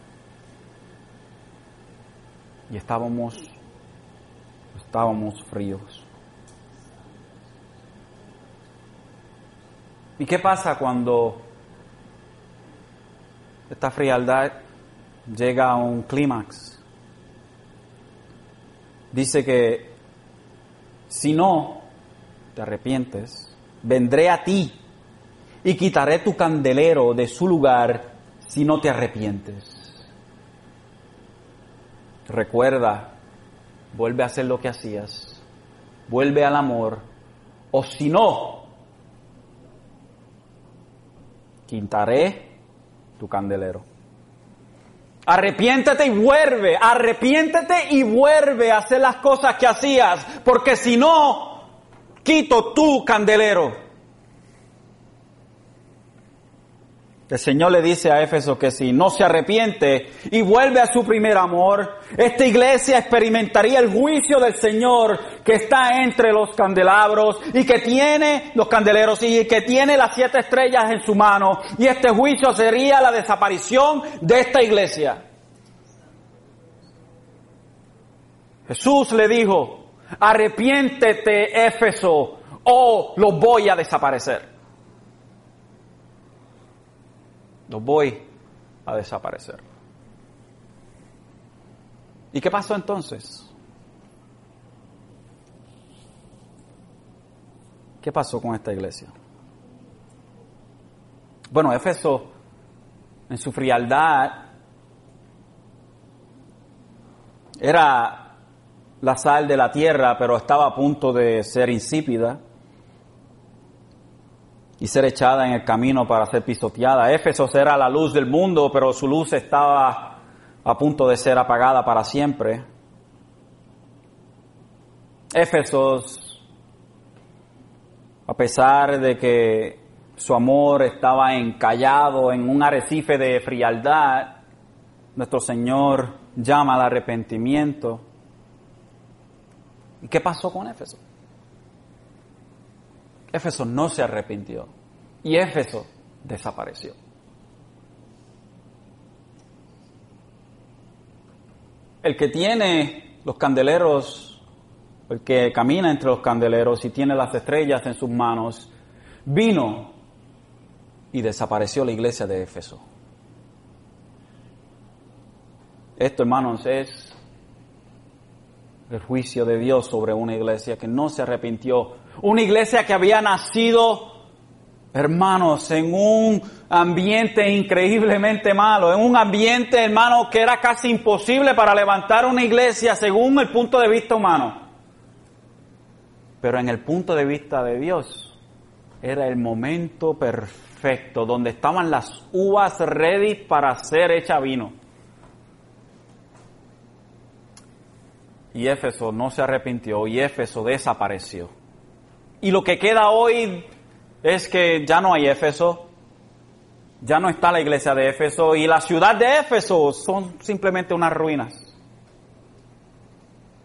Y estábamos estábamos fríos. ¿Y qué pasa cuando esta frialdad llega a un clímax? Dice que si no te arrepientes, vendré a ti y quitaré tu candelero de su lugar si no te arrepientes. Recuerda, vuelve a hacer lo que hacías, vuelve al amor, o si no, quitaré tu candelero. Arrepiéntete y vuelve, arrepiéntete y vuelve a hacer las cosas que hacías, porque si no, quito tu candelero. El Señor le dice a Éfeso que si no se arrepiente y vuelve a su primer amor, esta iglesia experimentaría el juicio del Señor que está entre los candelabros y que tiene los candeleros y que tiene las siete estrellas en su mano. Y este juicio sería la desaparición de esta iglesia. Jesús le dijo, arrepiéntete Éfeso o lo voy a desaparecer los voy a desaparecer. ¿Y qué pasó entonces? ¿Qué pasó con esta iglesia? Bueno, Éfeso, en su frialdad, era la sal de la tierra, pero estaba a punto de ser insípida y ser echada en el camino para ser pisoteada. Éfeso era la luz del mundo, pero su luz estaba a punto de ser apagada para siempre. Éfesos, a pesar de que su amor estaba encallado en un arrecife de frialdad, nuestro Señor llama al arrepentimiento. ¿Y qué pasó con Éfeso? Éfeso no se arrepintió y Éfeso desapareció. El que tiene los candeleros, el que camina entre los candeleros y tiene las estrellas en sus manos, vino y desapareció la iglesia de Éfeso. Esto, hermanos, es el juicio de Dios sobre una iglesia que no se arrepintió una iglesia que había nacido, hermanos, en un ambiente increíblemente malo, en un ambiente, hermano, que era casi imposible para levantar una iglesia según el punto de vista humano. Pero en el punto de vista de Dios, era el momento perfecto, donde estaban las uvas ready para ser hecha vino. Y Éfeso no se arrepintió y Éfeso desapareció. Y lo que queda hoy es que ya no hay Éfeso, ya no está la iglesia de Éfeso y la ciudad de Éfeso son simplemente unas ruinas.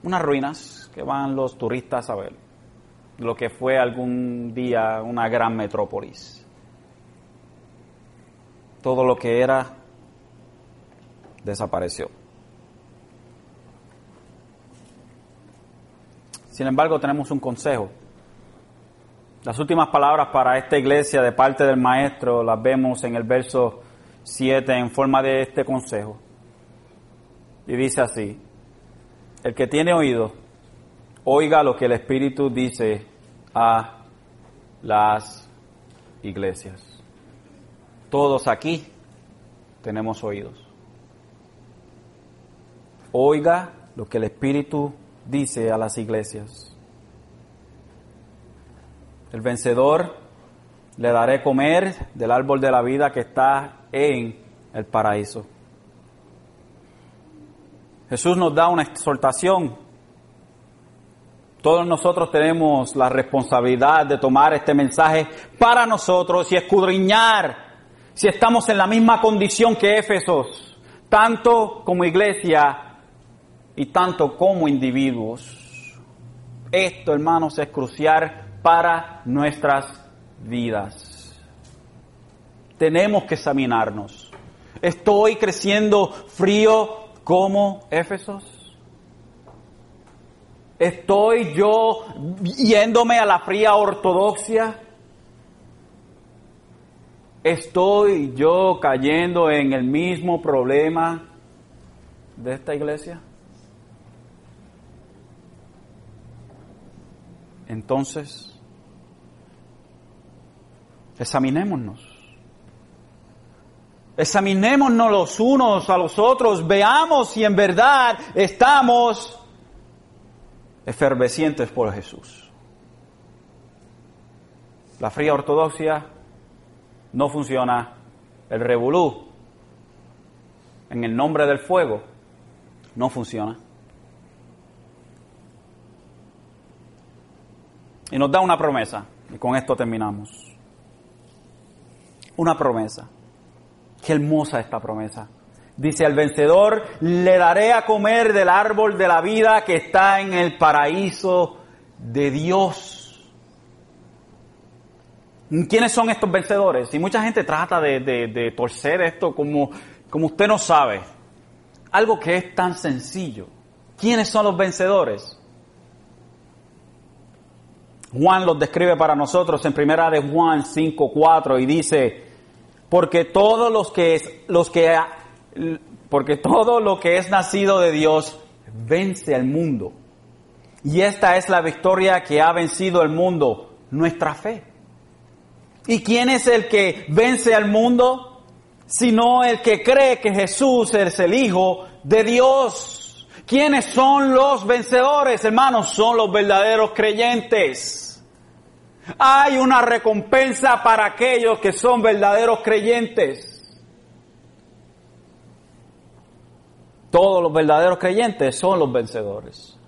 Unas ruinas que van los turistas a ver. Lo que fue algún día una gran metrópolis. Todo lo que era desapareció. Sin embargo, tenemos un consejo las últimas palabras para esta iglesia de parte del maestro las vemos en el verso 7 en forma de este consejo. Y dice así, el que tiene oído, oiga lo que el Espíritu dice a las iglesias. Todos aquí tenemos oídos. Oiga lo que el Espíritu dice a las iglesias. El vencedor le daré comer del árbol de la vida que está en el paraíso. Jesús nos da una exhortación. Todos nosotros tenemos la responsabilidad de tomar este mensaje para nosotros y escudriñar si estamos en la misma condición que Éfesos, tanto como iglesia y tanto como individuos. Esto, hermanos, es crucial para nuestras vidas. Tenemos que examinarnos. ¿Estoy creciendo frío como Éfesos? ¿Estoy yo yéndome a la fría ortodoxia? ¿Estoy yo cayendo en el mismo problema de esta iglesia? Entonces, examinémonos. Examinémonos los unos a los otros, veamos si en verdad estamos efervescientes por Jesús. La fría ortodoxia no funciona el revolú en el nombre del fuego, no funciona. Y nos da una promesa, y con esto terminamos. Una promesa. Qué hermosa esta promesa. Dice al vencedor, le daré a comer del árbol de la vida que está en el paraíso de Dios. ¿Quiénes son estos vencedores? Y mucha gente trata de, torcer esto como, como usted no sabe. Algo que es tan sencillo. ¿Quiénes son los vencedores? Juan los describe para nosotros en primera de Juan 5:4 y dice, porque todos los que es los que porque todo lo que es nacido de Dios vence al mundo. Y esta es la victoria que ha vencido el mundo, nuestra fe. ¿Y quién es el que vence al mundo? Sino el que cree que Jesús es el Hijo de Dios. ¿Quiénes son los vencedores, hermanos? Son los verdaderos creyentes. Hay una recompensa para aquellos que son verdaderos creyentes. Todos los verdaderos creyentes son los vencedores.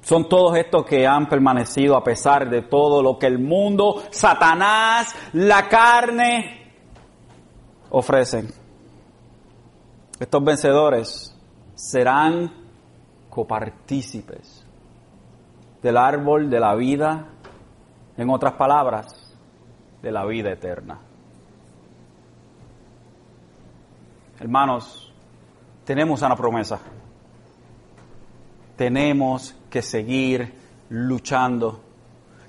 Son todos estos que han permanecido a pesar de todo lo que el mundo, Satanás, la carne ofrecen. Estos vencedores serán copartícipes del árbol de la vida, en otras palabras, de la vida eterna. Hermanos, tenemos una promesa tenemos que seguir luchando.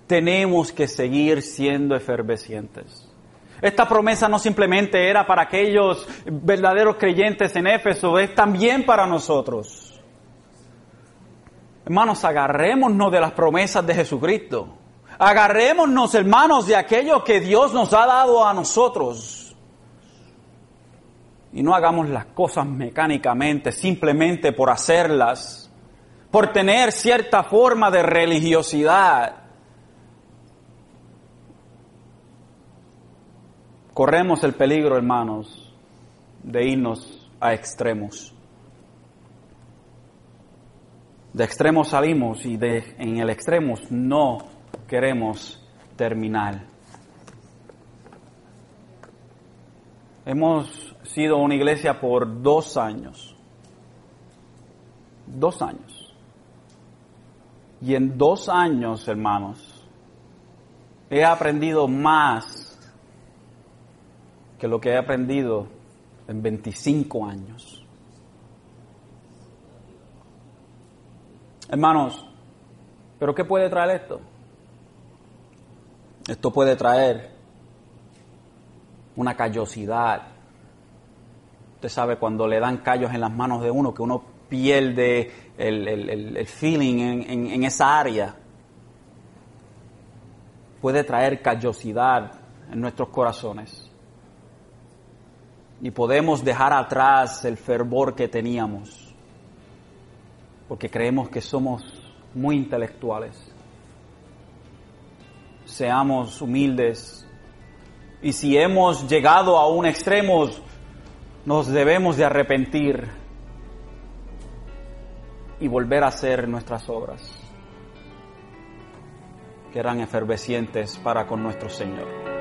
Tenemos que seguir siendo efervescientes. Esta promesa no simplemente era para aquellos verdaderos creyentes en Éfeso, es también para nosotros. Hermanos, agarrémonos de las promesas de Jesucristo. Agarrémonos, hermanos, de aquello que Dios nos ha dado a nosotros. Y no hagamos las cosas mecánicamente, simplemente por hacerlas por tener cierta forma de religiosidad. Corremos el peligro, hermanos, de irnos a extremos. De extremos salimos y de, en el extremo no queremos terminar. Hemos sido una iglesia por dos años. Dos años. Y en dos años, hermanos, he aprendido más que lo que he aprendido en 25 años. Hermanos, ¿pero qué puede traer esto? Esto puede traer una callosidad. Usted sabe cuando le dan callos en las manos de uno que uno pierde el, feeling en, en esa área. Puede traer callosidad en nuestros corazones. Y podemos dejar atrás el fervor que teníamos. porque creemos que somos muy intelectuales. Seamos humildes y si hemos llegado a un extremo, nos debemos de arrepentir y volver a hacer nuestras obras que eran efervescientes para con nuestro Señor.